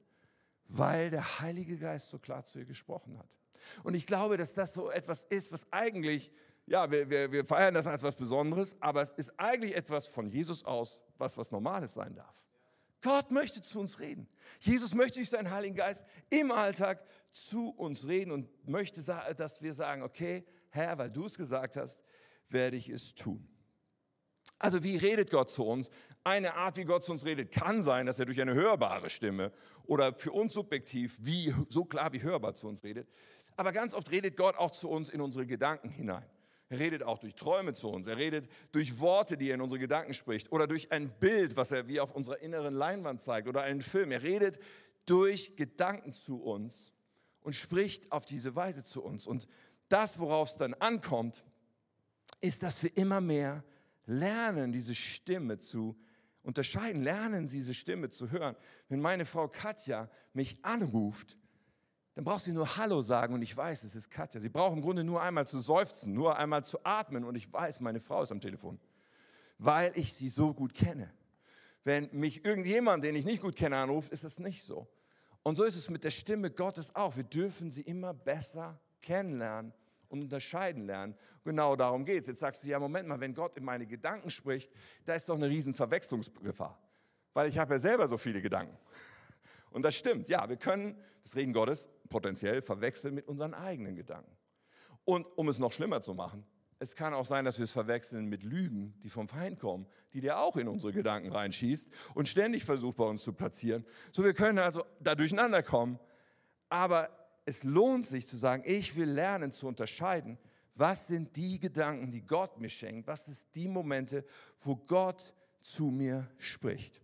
weil der Heilige Geist so klar zu ihr gesprochen hat. Und ich glaube, dass das so etwas ist, was eigentlich, ja, wir, wir, wir feiern das als was Besonderes, aber es ist eigentlich etwas von Jesus aus, was was Normales sein darf. Gott möchte zu uns reden. Jesus möchte durch seinen Heiligen Geist im Alltag zu uns reden und möchte, dass wir sagen, okay, Herr, weil du es gesagt hast, werde ich es tun. Also wie redet Gott zu uns? Eine Art, wie Gott zu uns redet, kann sein, dass er durch eine hörbare Stimme oder für uns subjektiv, wie, so klar wie hörbar zu uns redet. Aber ganz oft redet Gott auch zu uns in unsere Gedanken hinein. Er redet auch durch Träume zu uns. Er redet durch Worte, die er in unsere Gedanken spricht. Oder durch ein Bild, was er wie auf unserer inneren Leinwand zeigt. Oder einen Film. Er redet durch Gedanken zu uns und spricht auf diese Weise zu uns. Und das, worauf es dann ankommt, ist, dass wir immer mehr lernen, diese Stimme zu unterscheiden, lernen, diese Stimme zu hören. Wenn meine Frau Katja mich anruft, dann braucht sie nur Hallo sagen und ich weiß, es ist Katja. Sie braucht im Grunde nur einmal zu seufzen, nur einmal zu atmen und ich weiß, meine Frau ist am Telefon, weil ich sie so gut kenne. Wenn mich irgendjemand, den ich nicht gut kenne, anruft, ist das nicht so. Und so ist es mit der Stimme Gottes auch. Wir dürfen sie immer besser kennenlernen und unterscheiden lernen. Genau darum geht es. Jetzt sagst du, ja, Moment mal, wenn Gott in meine Gedanken spricht, da ist doch eine riesen Verwechslungsgefahr. Weil ich habe ja selber so viele Gedanken. Und das stimmt, ja, wir können das Reden Gottes potenziell verwechseln mit unseren eigenen Gedanken. Und um es noch schlimmer zu machen, es kann auch sein, dass wir es verwechseln mit Lügen, die vom Feind kommen, die der auch in unsere Gedanken reinschießt und ständig versucht bei uns zu platzieren. So, wir können also da durcheinander kommen. Aber es lohnt sich zu sagen, ich will lernen zu unterscheiden, was sind die Gedanken, die Gott mir schenkt, was sind die Momente, wo Gott zu mir spricht.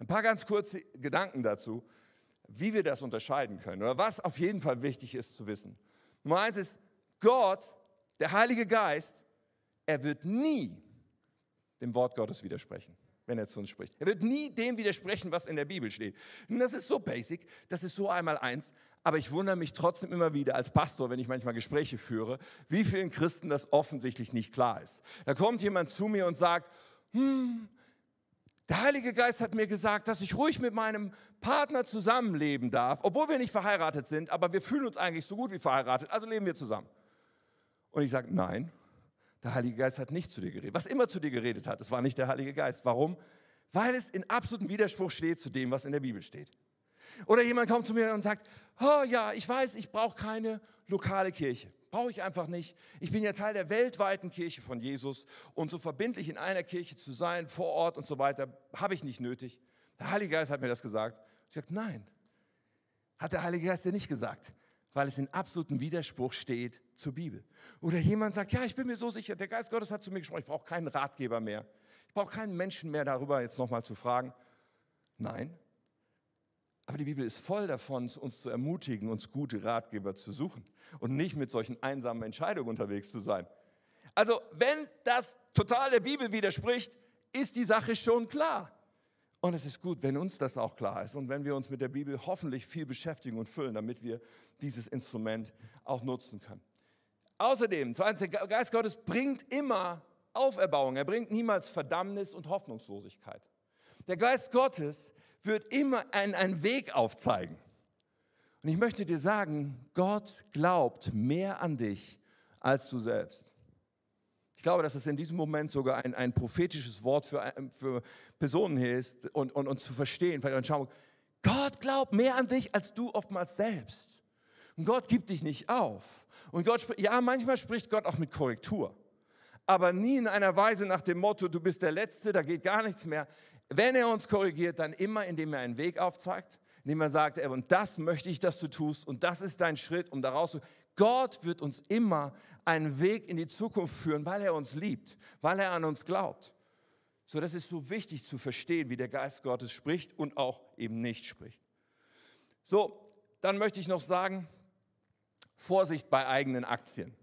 Ein paar ganz kurze Gedanken dazu, wie wir das unterscheiden können oder was auf jeden Fall wichtig ist zu wissen. Nummer eins ist, Gott der Heilige Geist, er wird nie dem Wort Gottes widersprechen, wenn er zu uns spricht. Er wird nie dem widersprechen, was in der Bibel steht. Und das ist so basic, das ist so einmal eins. Aber ich wundere mich trotzdem immer wieder als Pastor, wenn ich manchmal Gespräche führe, wie vielen Christen das offensichtlich nicht klar ist. Da kommt jemand zu mir und sagt, hm, der Heilige Geist hat mir gesagt, dass ich ruhig mit meinem Partner zusammenleben darf, obwohl wir nicht verheiratet sind, aber wir fühlen uns eigentlich so gut wie verheiratet, also leben wir zusammen. Und ich sage, nein, der Heilige Geist hat nicht zu dir geredet. Was immer zu dir geredet hat, es war nicht der Heilige Geist. Warum? Weil es in absolutem Widerspruch steht zu dem, was in der Bibel steht. Oder jemand kommt zu mir und sagt, oh ja, ich weiß, ich brauche keine lokale Kirche. Brauche ich einfach nicht. Ich bin ja Teil der weltweiten Kirche von Jesus und so verbindlich in einer Kirche zu sein, vor Ort und so weiter, habe ich nicht nötig. Der Heilige Geist hat mir das gesagt. Ich sage, nein, hat der Heilige Geist dir nicht gesagt weil es in absolutem Widerspruch steht zur Bibel. Oder jemand sagt, ja, ich bin mir so sicher, der Geist Gottes hat zu mir gesprochen, ich brauche keinen Ratgeber mehr. Ich brauche keinen Menschen mehr darüber jetzt nochmal zu fragen. Nein. Aber die Bibel ist voll davon, uns zu ermutigen, uns gute Ratgeber zu suchen und nicht mit solchen einsamen Entscheidungen unterwegs zu sein. Also, wenn das total der Bibel widerspricht, ist die Sache schon klar. Und es ist gut, wenn uns das auch klar ist und wenn wir uns mit der Bibel hoffentlich viel beschäftigen und füllen, damit wir dieses Instrument auch nutzen können. Außerdem, zweitens, der Geist Gottes bringt immer Auferbauung. Er bringt niemals Verdammnis und Hoffnungslosigkeit. Der Geist Gottes wird immer einen, einen Weg aufzeigen. Und ich möchte dir sagen, Gott glaubt mehr an dich als du selbst. Ich glaube, dass es in diesem Moment sogar ein, ein prophetisches Wort für, für Personen hier ist und, und, und zu verstehen, vielleicht schauen, Gott glaubt mehr an dich als du oftmals selbst. Und Gott gibt dich nicht auf. Und Gott, ja, manchmal spricht Gott auch mit Korrektur, aber nie in einer Weise nach dem Motto, du bist der Letzte, da geht gar nichts mehr. Wenn er uns korrigiert, dann immer, indem er einen Weg aufzeigt, indem er sagt, und das möchte ich, dass du tust, und das ist dein Schritt, um daraus zu Gott wird uns immer einen Weg in die Zukunft führen, weil er uns liebt, weil er an uns glaubt. So, das ist so wichtig zu verstehen, wie der Geist Gottes spricht und auch eben nicht spricht. So, dann möchte ich noch sagen, Vorsicht bei eigenen Aktien.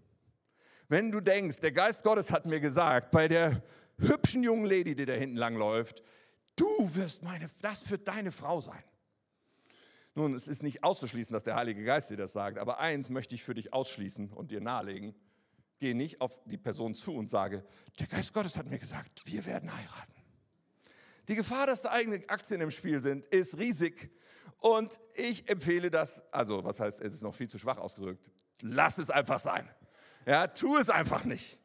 Wenn du denkst, der Geist Gottes hat mir gesagt, bei der hübschen jungen Lady, die da hinten langläuft, du wirst meine, das wird deine Frau sein. Nun, es ist nicht auszuschließen, dass der Heilige Geist dir das sagt, aber eins möchte ich für dich ausschließen und dir nahelegen. Geh nicht auf die Person zu und sage, der Geist Gottes hat mir gesagt, wir werden heiraten. Die Gefahr, dass da eigene Aktien im Spiel sind, ist riesig. Und ich empfehle das, also was heißt, es ist noch viel zu schwach ausgedrückt, lass es einfach sein. Ja, tu es einfach nicht.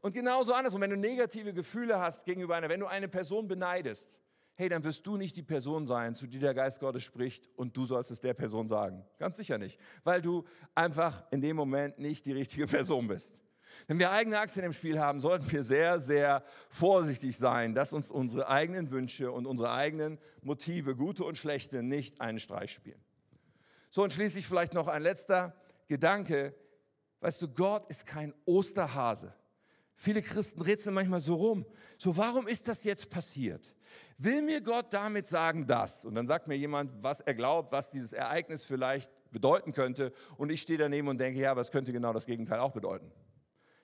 Und genauso andersrum, wenn du negative Gefühle hast gegenüber einer, wenn du eine Person beneidest, hey, dann wirst du nicht die Person sein, zu der der Geist Gottes spricht und du sollst es der Person sagen. Ganz sicher nicht, weil du einfach in dem Moment nicht die richtige Person bist. Wenn wir eigene Aktien im Spiel haben, sollten wir sehr, sehr vorsichtig sein, dass uns unsere eigenen Wünsche und unsere eigenen Motive, gute und schlechte, nicht einen Streich spielen. So und schließlich vielleicht noch ein letzter Gedanke. Weißt du, Gott ist kein Osterhase, Viele Christen rätseln manchmal so rum. So, warum ist das jetzt passiert? Will mir Gott damit sagen, das? Und dann sagt mir jemand, was er glaubt, was dieses Ereignis vielleicht bedeuten könnte. Und ich stehe daneben und denke, ja, aber es könnte genau das Gegenteil auch bedeuten.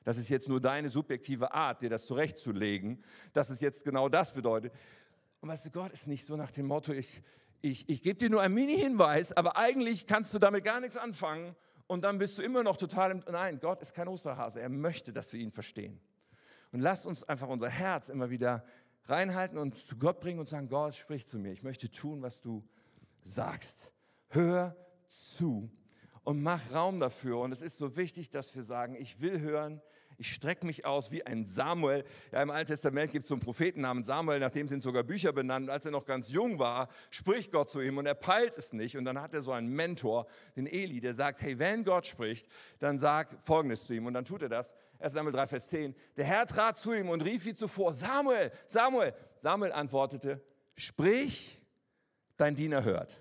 Das ist jetzt nur deine subjektive Art, dir das zurechtzulegen, dass es jetzt genau das bedeutet. Und weißt du, Gott ist nicht so nach dem Motto, ich, ich, ich gebe dir nur einen Mini-Hinweis, aber eigentlich kannst du damit gar nichts anfangen und dann bist du immer noch total im... Nein, Gott ist kein Osterhase, er möchte, dass wir ihn verstehen. Und lasst uns einfach unser Herz immer wieder reinhalten und zu Gott bringen und sagen, Gott, sprich zu mir, ich möchte tun, was du sagst. Hör zu und mach Raum dafür. Und es ist so wichtig, dass wir sagen, ich will hören, ich strecke mich aus wie ein Samuel. Ja, Im Alten Testament gibt es so einen Propheten namens Samuel, nach dem sind sogar Bücher benannt. Als er noch ganz jung war, spricht Gott zu ihm und er peilt es nicht. Und dann hat er so einen Mentor, den Eli, der sagt, hey, wenn Gott spricht, dann sag Folgendes zu ihm. Und dann tut er das. 1 Samuel 3, Vers 10. Der Herr trat zu ihm und rief wie zuvor, Samuel, Samuel. Samuel antwortete, sprich, dein Diener hört.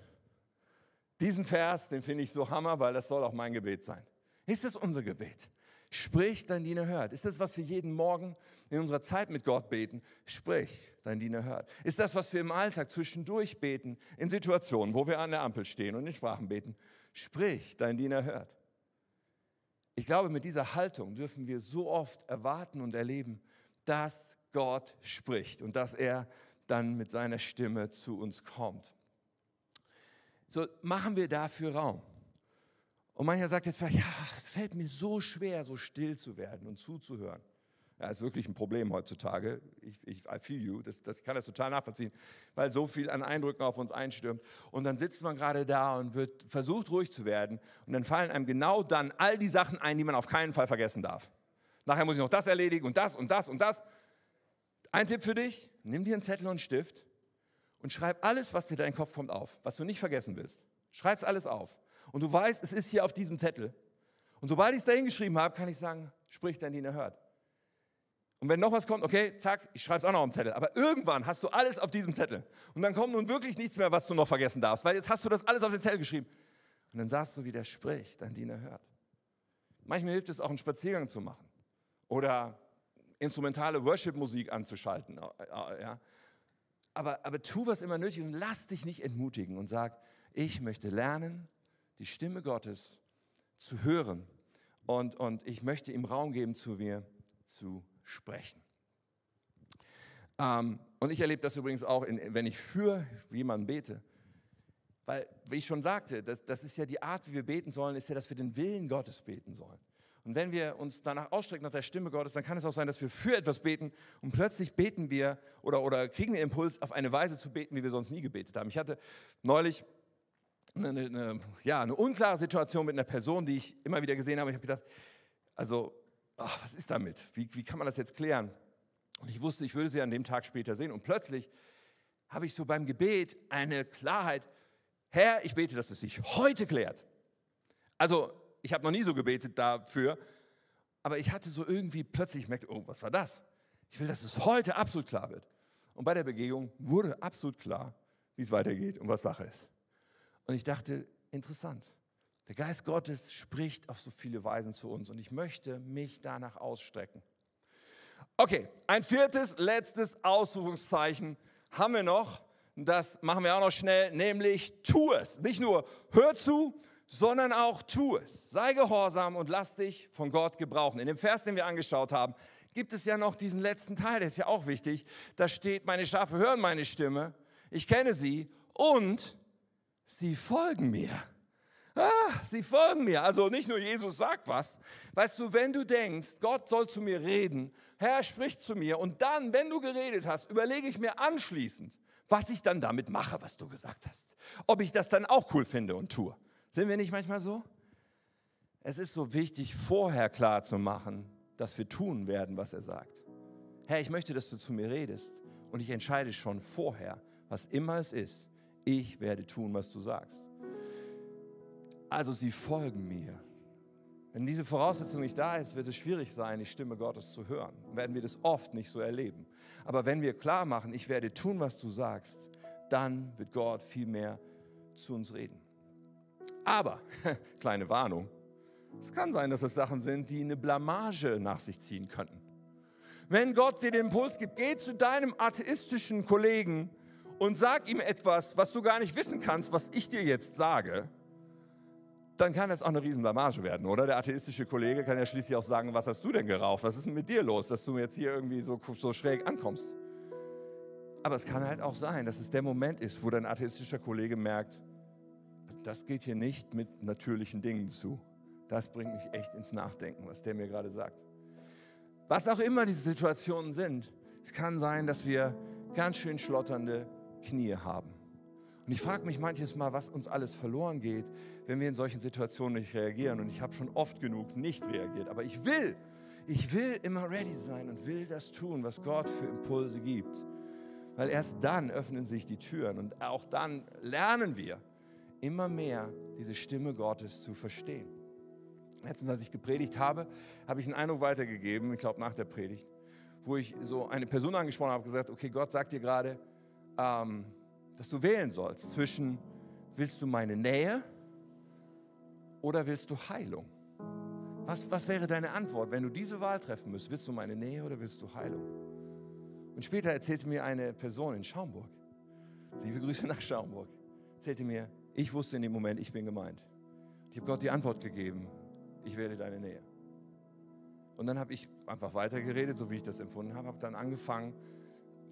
Diesen Vers, den finde ich so hammer, weil das soll auch mein Gebet sein. Ist das unser Gebet? Sprich, dein Diener hört. Ist das, was wir jeden Morgen in unserer Zeit mit Gott beten? Sprich, dein Diener hört. Ist das, was wir im Alltag zwischendurch beten, in Situationen, wo wir an der Ampel stehen und in Sprachen beten? Sprich, dein Diener hört. Ich glaube, mit dieser Haltung dürfen wir so oft erwarten und erleben, dass Gott spricht und dass er dann mit seiner Stimme zu uns kommt. So machen wir dafür Raum. Und mancher sagt jetzt vielleicht, ja, es fällt mir so schwer, so still zu werden und zuzuhören. Ja, ist wirklich ein Problem heutzutage. Ich, ich I feel you, das, das, ich kann das total nachvollziehen, weil so viel an Eindrücken auf uns einstürmt. Und dann sitzt man gerade da und wird versucht, ruhig zu werden. Und dann fallen einem genau dann all die Sachen ein, die man auf keinen Fall vergessen darf. Nachher muss ich noch das erledigen und das und das und das. Ein Tipp für dich, nimm dir einen Zettel und einen Stift und schreib alles, was dir dein Kopf kommt, auf, was du nicht vergessen willst. Schreib es alles auf und du weißt, es ist hier auf diesem Zettel. Und sobald ich es da hingeschrieben habe, kann ich sagen, sprich, dein Diener hört. Und wenn noch was kommt, okay, zack, ich schreibe es auch noch auf dem Zettel. Aber irgendwann hast du alles auf diesem Zettel. Und dann kommt nun wirklich nichts mehr, was du noch vergessen darfst, weil jetzt hast du das alles auf den Zettel geschrieben. Und dann sagst du wieder, sprich, dein Diener hört. Manchmal hilft es auch, einen Spaziergang zu machen oder instrumentale Worship-Musik anzuschalten. Äh, äh, ja. Aber, aber tu, was immer nötig ist und lass dich nicht entmutigen und sag, ich möchte lernen, die Stimme Gottes zu hören. Und, und ich möchte ihm Raum geben, zu mir zu sprechen. Ähm, und ich erlebe das übrigens auch, in, wenn ich für jemanden bete. Weil, wie ich schon sagte, das, das ist ja die Art, wie wir beten sollen, ist ja, dass wir den Willen Gottes beten sollen. Und wenn wir uns danach ausstrecken, nach der Stimme Gottes, dann kann es auch sein, dass wir für etwas beten und plötzlich beten wir oder, oder kriegen den Impuls, auf eine Weise zu beten, wie wir sonst nie gebetet haben. Ich hatte neulich eine, eine, ja, eine unklare Situation mit einer Person, die ich immer wieder gesehen habe. Ich habe gedacht, also, ach, was ist damit? Wie, wie kann man das jetzt klären? Und ich wusste, ich würde sie an dem Tag später sehen. Und plötzlich habe ich so beim Gebet eine Klarheit. Herr, ich bete, dass es sich heute klärt. Also, ich habe noch nie so gebetet dafür, aber ich hatte so irgendwie plötzlich, ich merkte, oh, was war das? Ich will, dass es heute absolut klar wird. Und bei der Begehung wurde absolut klar, wie es weitergeht und was Sache ist. Und ich dachte, interessant. Der Geist Gottes spricht auf so viele Weisen zu uns und ich möchte mich danach ausstrecken. Okay, ein viertes, letztes Ausrufungszeichen haben wir noch. Das machen wir auch noch schnell, nämlich tu es. Nicht nur hör zu, sondern auch tu es. Sei gehorsam und lass dich von Gott gebrauchen. In dem Vers, den wir angeschaut haben, gibt es ja noch diesen letzten Teil, der ist ja auch wichtig. Da steht, meine Schafe hören meine Stimme, ich kenne sie und sie folgen mir. Ah, sie folgen mir. Also nicht nur Jesus sagt was. Weißt du, wenn du denkst, Gott soll zu mir reden, Herr spricht zu mir und dann, wenn du geredet hast, überlege ich mir anschließend, was ich dann damit mache, was du gesagt hast. Ob ich das dann auch cool finde und tue. Sind wir nicht manchmal so? Es ist so wichtig, vorher klar zu machen, dass wir tun werden, was er sagt. Herr, ich möchte, dass du zu mir redest und ich entscheide schon vorher, was immer es ist, ich werde tun, was du sagst. Also sie folgen mir. Wenn diese Voraussetzung nicht da ist, wird es schwierig sein, die Stimme Gottes zu hören. Werden wir das oft nicht so erleben. Aber wenn wir klar machen, ich werde tun, was du sagst, dann wird Gott viel mehr zu uns reden. Aber, kleine Warnung, es kann sein, dass es Sachen sind, die eine Blamage nach sich ziehen könnten. Wenn Gott dir den Impuls gibt, geh zu deinem atheistischen Kollegen und sag ihm etwas, was du gar nicht wissen kannst, was ich dir jetzt sage, dann kann das auch eine riesen Blamage werden, oder? Der atheistische Kollege kann ja schließlich auch sagen, was hast du denn geraucht? Was ist denn mit dir los, dass du jetzt hier irgendwie so, so schräg ankommst? Aber es kann halt auch sein, dass es der Moment ist, wo dein atheistischer Kollege merkt, das geht hier nicht mit natürlichen Dingen zu. Das bringt mich echt ins Nachdenken, was der mir gerade sagt. Was auch immer diese Situationen sind, es kann sein, dass wir ganz schön schlotternde Knie haben. Und ich frage mich manches Mal, was uns alles verloren geht, wenn wir in solchen Situationen nicht reagieren. Und ich habe schon oft genug nicht reagiert. Aber ich will, ich will immer ready sein und will das tun, was Gott für Impulse gibt. Weil erst dann öffnen sich die Türen und auch dann lernen wir immer mehr diese Stimme Gottes zu verstehen. Letztens, als ich gepredigt habe, habe ich einen Eindruck weitergegeben, ich glaube nach der Predigt, wo ich so eine Person angesprochen habe, gesagt, okay, Gott sagt dir gerade, ähm, dass du wählen sollst zwischen, willst du meine Nähe oder willst du Heilung? Was, was wäre deine Antwort, wenn du diese Wahl treffen müsst? Willst du meine Nähe oder willst du Heilung? Und später erzählte mir eine Person in Schaumburg, liebe Grüße nach Schaumburg, erzählte mir, ich wusste in dem Moment, ich bin gemeint. Ich habe Gott die Antwort gegeben, ich wähle deine Nähe. Und dann habe ich einfach weitergeredet, so wie ich das empfunden habe, habe dann angefangen,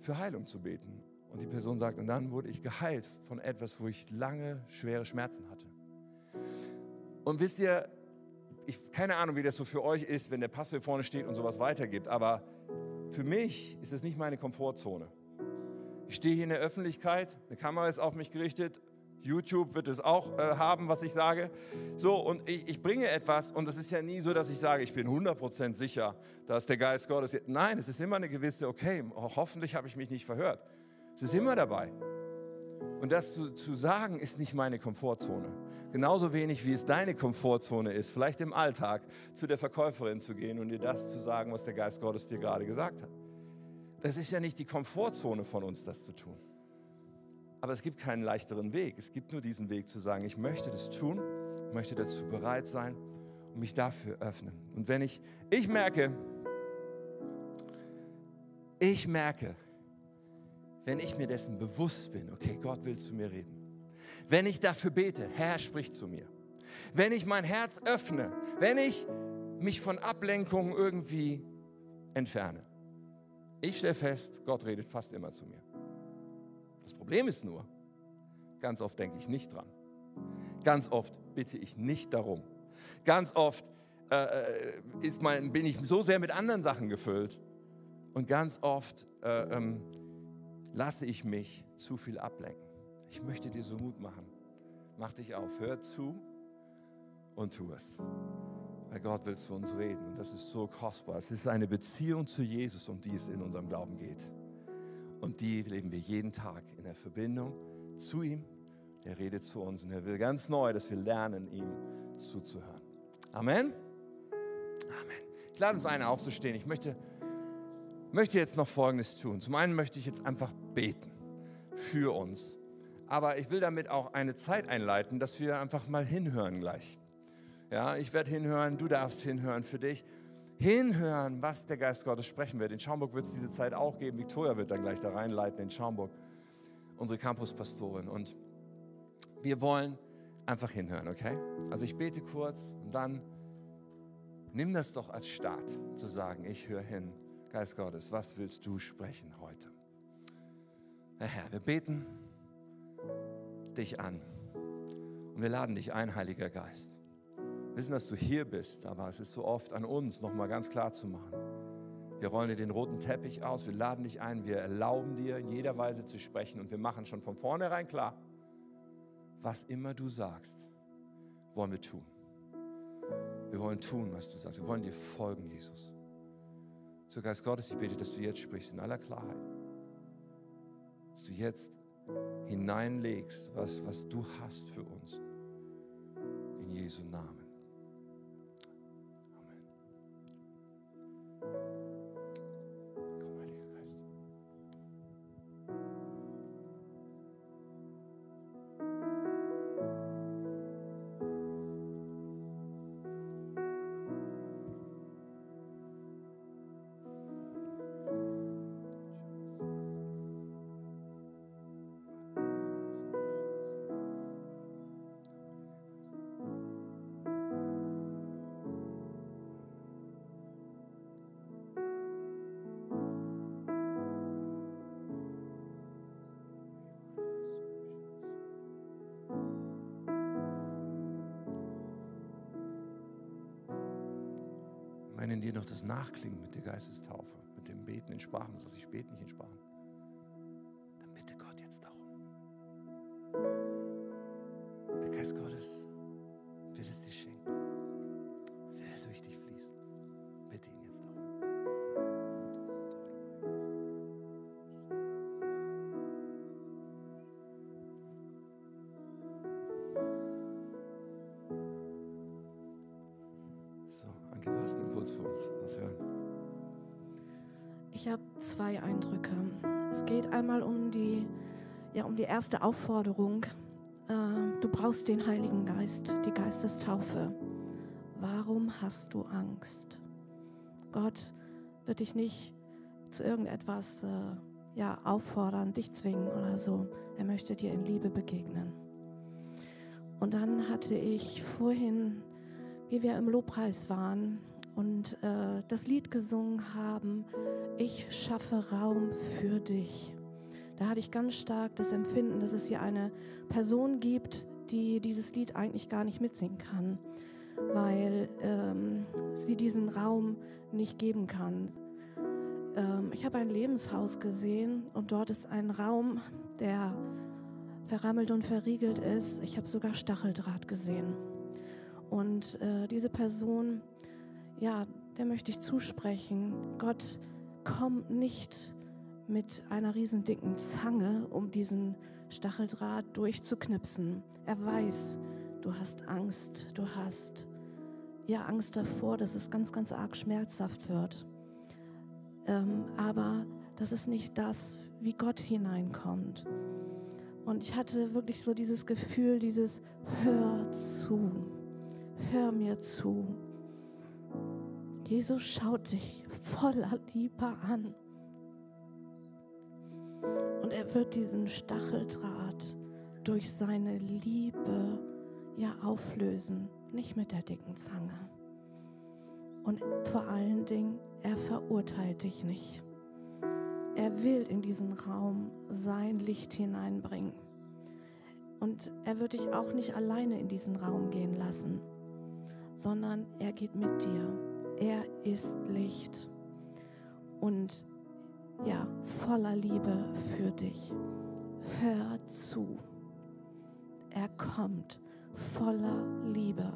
für Heilung zu beten. Und die Person sagt, und dann wurde ich geheilt von etwas, wo ich lange schwere Schmerzen hatte. Und wisst ihr, ich keine Ahnung, wie das so für euch ist, wenn der Pastor vorne steht und sowas weitergibt, aber für mich ist das nicht meine Komfortzone. Ich stehe hier in der Öffentlichkeit, eine Kamera ist auf mich gerichtet, YouTube wird es auch äh, haben, was ich sage. So, und ich, ich bringe etwas und es ist ja nie so, dass ich sage, ich bin 100% sicher, dass der Geist Gottes... Nein, es ist immer eine gewisse, okay, hoffentlich habe ich mich nicht verhört. Es ist immer dabei. Und das zu, zu sagen, ist nicht meine Komfortzone. Genauso wenig wie es deine Komfortzone ist, vielleicht im Alltag zu der Verkäuferin zu gehen und ihr das zu sagen, was der Geist Gottes dir gerade gesagt hat. Das ist ja nicht die Komfortzone von uns, das zu tun. Aber es gibt keinen leichteren Weg. Es gibt nur diesen Weg zu sagen, ich möchte das tun, möchte dazu bereit sein und mich dafür öffnen. Und wenn ich, ich merke, ich merke, wenn ich mir dessen bewusst bin, okay, Gott will zu mir reden. Wenn ich dafür bete, Herr spricht zu mir. Wenn ich mein Herz öffne, wenn ich mich von Ablenkungen irgendwie entferne. Ich stelle fest, Gott redet fast immer zu mir. Das Problem ist nur, ganz oft denke ich nicht dran. Ganz oft bitte ich nicht darum. Ganz oft äh, äh, ist mein, bin ich so sehr mit anderen Sachen gefüllt. Und ganz oft äh, ähm, lasse ich mich zu viel ablenken. Ich möchte dir so Mut machen. Mach dich auf, hör zu und tu es. Weil Gott will zu uns reden und das ist so kostbar. Es ist eine Beziehung zu Jesus, um die es in unserem Glauben geht. Und die leben wir jeden Tag in der Verbindung zu ihm. Er redet zu uns und er will ganz neu, dass wir lernen, ihm zuzuhören. Amen. Amen. Ich lade uns ein, aufzustehen. Ich möchte, möchte jetzt noch Folgendes tun. Zum einen möchte ich jetzt einfach beten für uns. Aber ich will damit auch eine Zeit einleiten, dass wir einfach mal hinhören gleich. Ja, ich werde hinhören, du darfst hinhören für dich hinhören, was der Geist Gottes sprechen wird. In Schaumburg wird es diese Zeit auch geben. Victoria wird dann gleich da reinleiten in Schaumburg, unsere Campuspastorin. Und wir wollen einfach hinhören, okay? Also ich bete kurz und dann nimm das doch als Start, zu sagen, ich höre hin. Geist Gottes, was willst du sprechen heute? Herr, wir beten dich an und wir laden dich ein, Heiliger Geist wissen, dass du hier bist, aber es ist so oft an uns, nochmal ganz klar zu machen. Wir rollen dir den roten Teppich aus, wir laden dich ein, wir erlauben dir in jeder Weise zu sprechen und wir machen schon von vornherein klar, was immer du sagst, wollen wir tun. Wir wollen tun, was du sagst. Wir wollen dir folgen, Jesus. So Geist Gottes, ich bete, dass du jetzt sprichst in aller Klarheit. Dass du jetzt hineinlegst, was, was du hast für uns. In Jesu Namen. Dir noch das nachklingt mit der Geistestaufe, mit dem Beten in Sprachen, das heißt, ich bete nicht in Sprachen, dann bitte Gott jetzt darum. Der Geist Gottes Habe zwei Eindrücke. Es geht einmal um die, ja, um die erste Aufforderung. Äh, du brauchst den Heiligen Geist, die Geistestaufe. Warum hast du Angst? Gott wird dich nicht zu irgendetwas äh, ja, auffordern, dich zwingen oder so. Er möchte dir in Liebe begegnen. Und dann hatte ich vorhin, wie wir im Lobpreis waren und äh, das Lied gesungen haben, ich schaffe Raum für dich. Da hatte ich ganz stark das Empfinden, dass es hier eine Person gibt, die dieses Lied eigentlich gar nicht mitsingen kann, weil ähm, sie diesen Raum nicht geben kann. Ähm, ich habe ein Lebenshaus gesehen und dort ist ein Raum, der verrammelt und verriegelt ist. Ich habe sogar Stacheldraht gesehen. Und äh, diese Person, ja, der möchte ich zusprechen. Gott kommt nicht mit einer riesen dicken Zange, um diesen Stacheldraht durchzuknipsen. Er weiß, du hast Angst, du hast ja Angst davor, dass es ganz, ganz arg schmerzhaft wird. Ähm, aber das ist nicht das, wie Gott hineinkommt. Und ich hatte wirklich so dieses Gefühl, dieses Hör zu, hör mir zu. Jesus schaut dich voller Liebe an. Und er wird diesen Stacheldraht durch seine Liebe ja auflösen, nicht mit der dicken Zange. Und vor allen Dingen, er verurteilt dich nicht. Er will in diesen Raum sein Licht hineinbringen. Und er wird dich auch nicht alleine in diesen Raum gehen lassen, sondern er geht mit dir. Er ist Licht und ja, voller Liebe für dich. Hör zu. Er kommt voller Liebe.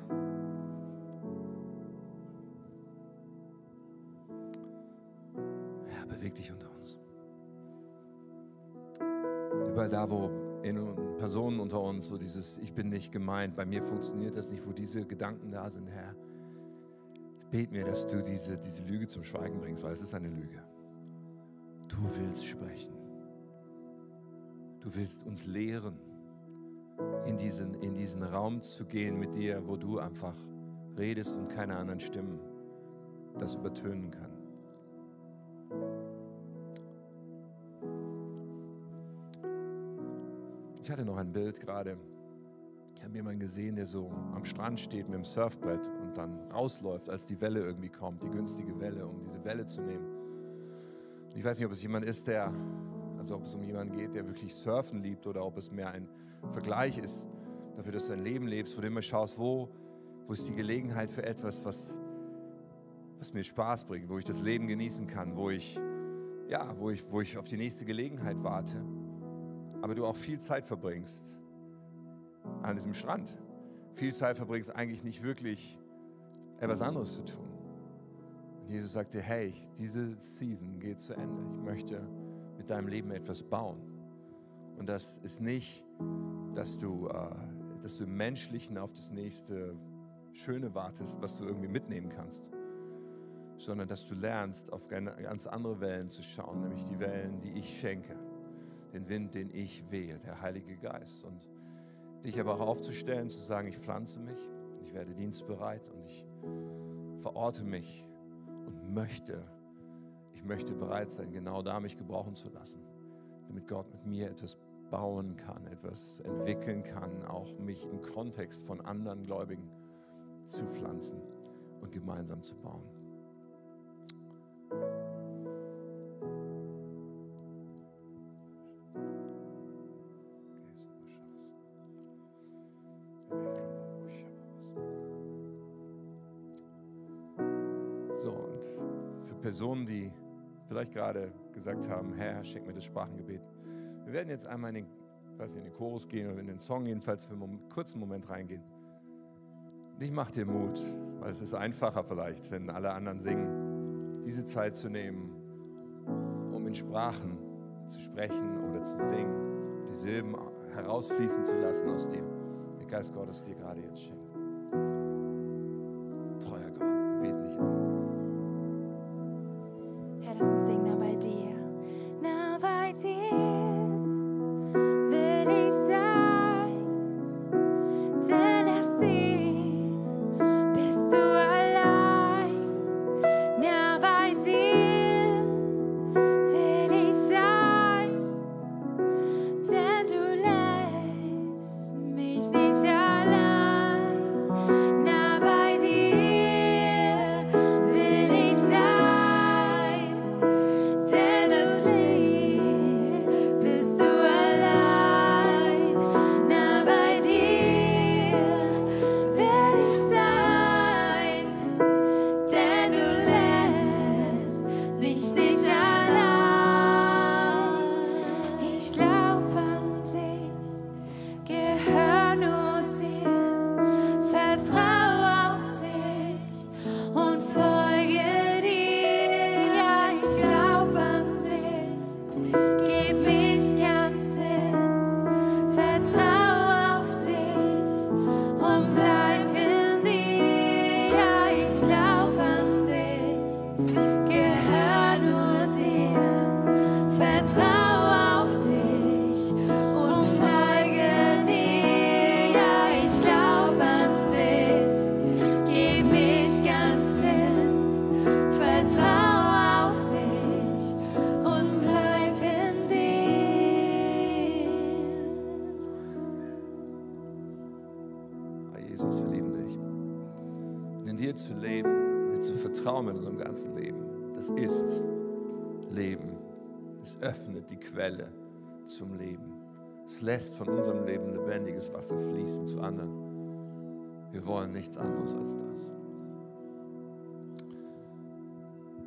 Ja, beweg dich unter uns. Überall da, wo in Personen unter uns so dieses Ich bin nicht gemeint, bei mir funktioniert das nicht, wo diese Gedanken da sind, Herr, bet mir, dass du diese, diese Lüge zum Schweigen bringst, weil es ist eine Lüge. Du willst sprechen. Du willst uns lehren, in diesen, in diesen Raum zu gehen mit dir, wo du einfach redest und keine anderen Stimmen das übertönen können. Ich hatte noch ein Bild gerade. Ich habe jemanden gesehen, der so am Strand steht mit dem Surfbrett und dann rausläuft, als die Welle irgendwie kommt, die günstige Welle, um diese Welle zu nehmen. Und ich weiß nicht, ob es jemand ist, der, also ob es um jemanden geht, der wirklich Surfen liebt oder ob es mehr ein Vergleich ist dafür, dass du ein Leben lebst, wo du immer schaust, wo, wo ist die Gelegenheit für etwas, was, was mir Spaß bringt, wo ich das Leben genießen kann, wo ich, ja, wo ich, wo ich auf die nächste Gelegenheit warte aber du auch viel Zeit verbringst an diesem Strand. Viel Zeit verbringst eigentlich nicht wirklich etwas anderes zu tun. Und Jesus sagte, hey, diese Season geht zu Ende. Ich möchte mit deinem Leben etwas bauen. Und das ist nicht, dass du, äh, dass du im Menschlichen auf das nächste Schöne wartest, was du irgendwie mitnehmen kannst, sondern dass du lernst, auf ganz andere Wellen zu schauen, nämlich die Wellen, die ich schenke den Wind, den ich wehe, der Heilige Geist. Und dich aber auch aufzustellen, zu sagen, ich pflanze mich, ich werde dienstbereit und ich verorte mich und möchte, ich möchte bereit sein, genau da mich gebrauchen zu lassen, damit Gott mit mir etwas bauen kann, etwas entwickeln kann, auch mich im Kontext von anderen Gläubigen zu pflanzen und gemeinsam zu bauen. Personen, die vielleicht gerade gesagt haben, Herr, schenk mir das Sprachengebet. Wir werden jetzt einmal in den, weiß nicht, in den Chorus gehen oder in den Song jedenfalls für einen kurzen Moment reingehen. Und ich mache dir Mut, weil es ist einfacher vielleicht, wenn alle anderen singen, diese Zeit zu nehmen, um in Sprachen zu sprechen oder zu singen, die Silben herausfließen zu lassen aus dir. Der Geist Gottes dir gerade jetzt schenkt. Quelle zum Leben. Es lässt von unserem Leben lebendiges Wasser fließen zu anderen. Wir wollen nichts anderes als das.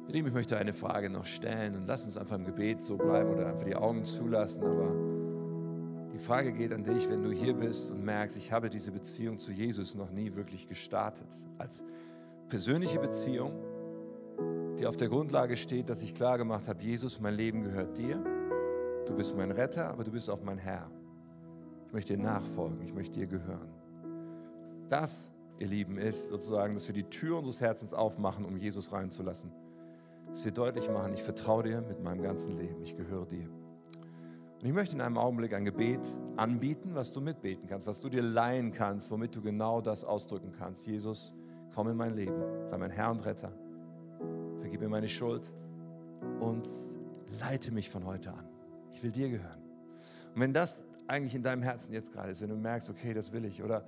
Lieben, ich möchte eine Frage noch stellen und lass uns einfach im Gebet so bleiben oder einfach die Augen zulassen. Aber die Frage geht an dich, wenn du hier bist und merkst, ich habe diese Beziehung zu Jesus noch nie wirklich gestartet. Als persönliche Beziehung, die auf der Grundlage steht, dass ich klar gemacht habe, Jesus, mein Leben gehört dir. Du bist mein Retter, aber du bist auch mein Herr. Ich möchte dir nachfolgen, ich möchte dir gehören. Das, ihr Lieben, ist sozusagen, dass wir die Tür unseres Herzens aufmachen, um Jesus reinzulassen. Dass wir deutlich machen, ich vertraue dir mit meinem ganzen Leben, ich gehöre dir. Und ich möchte in einem Augenblick ein Gebet anbieten, was du mitbeten kannst, was du dir leihen kannst, womit du genau das ausdrücken kannst. Jesus, komm in mein Leben, sei mein Herr und Retter. Vergib mir meine Schuld und leite mich von heute an. Ich will dir gehören. Und wenn das eigentlich in deinem Herzen jetzt gerade ist, wenn du merkst, okay, das will ich, oder,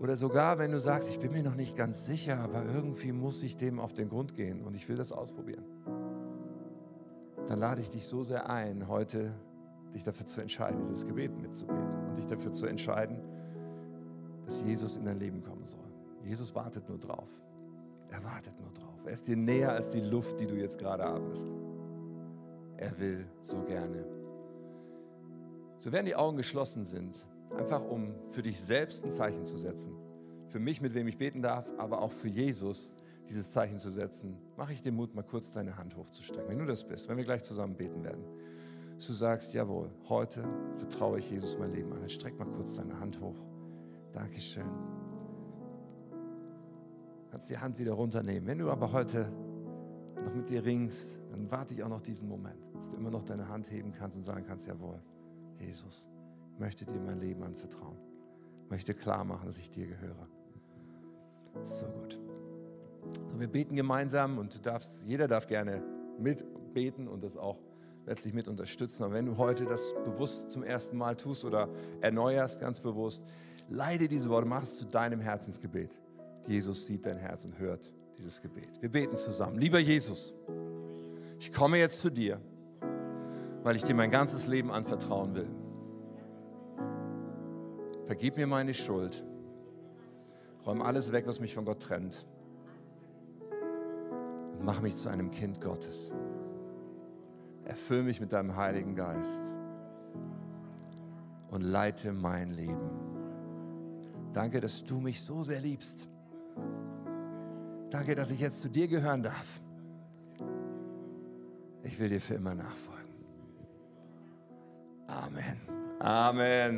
oder sogar wenn du sagst, ich bin mir noch nicht ganz sicher, aber irgendwie muss ich dem auf den Grund gehen und ich will das ausprobieren, dann lade ich dich so sehr ein, heute dich dafür zu entscheiden, dieses Gebet mitzubeten und dich dafür zu entscheiden, dass Jesus in dein Leben kommen soll. Jesus wartet nur drauf. Er wartet nur drauf. Er ist dir näher als die Luft, die du jetzt gerade atmest. Er will so gerne. So während die Augen geschlossen sind, einfach um für dich selbst ein Zeichen zu setzen, für mich, mit wem ich beten darf, aber auch für Jesus dieses Zeichen zu setzen, mache ich dir Mut, mal kurz deine Hand hochzustrecken. Wenn du das bist, wenn wir gleich zusammen beten werden, du sagst, jawohl, heute vertraue ich Jesus mein Leben an. Dann streck mal kurz deine Hand hoch. Dankeschön. Du kannst die Hand wieder runternehmen. Wenn du aber heute noch mit dir ringst, dann warte ich auch noch diesen Moment, dass du immer noch deine Hand heben kannst und sagen kannst, jawohl, Jesus, ich möchte dir mein Leben anvertrauen. Ich möchte klar machen, dass ich dir gehöre. So gut. So, wir beten gemeinsam und du darfst, jeder darf gerne mitbeten und das auch letztlich mit unterstützen. Aber wenn du heute das bewusst zum ersten Mal tust oder erneuerst ganz bewusst, leide diese Worte, mach es zu deinem Herzensgebet. Jesus sieht dein Herz und hört dieses Gebet. Wir beten zusammen. Lieber Jesus, ich komme jetzt zu dir, weil ich dir mein ganzes Leben anvertrauen will. Vergib mir meine Schuld. Räum alles weg, was mich von Gott trennt. Und Mach mich zu einem Kind Gottes. Erfüll mich mit deinem Heiligen Geist und leite mein Leben. Danke, dass du mich so sehr liebst. Danke, dass ich jetzt zu dir gehören darf. Ich will dir für immer nachfolgen. Amen. Amen.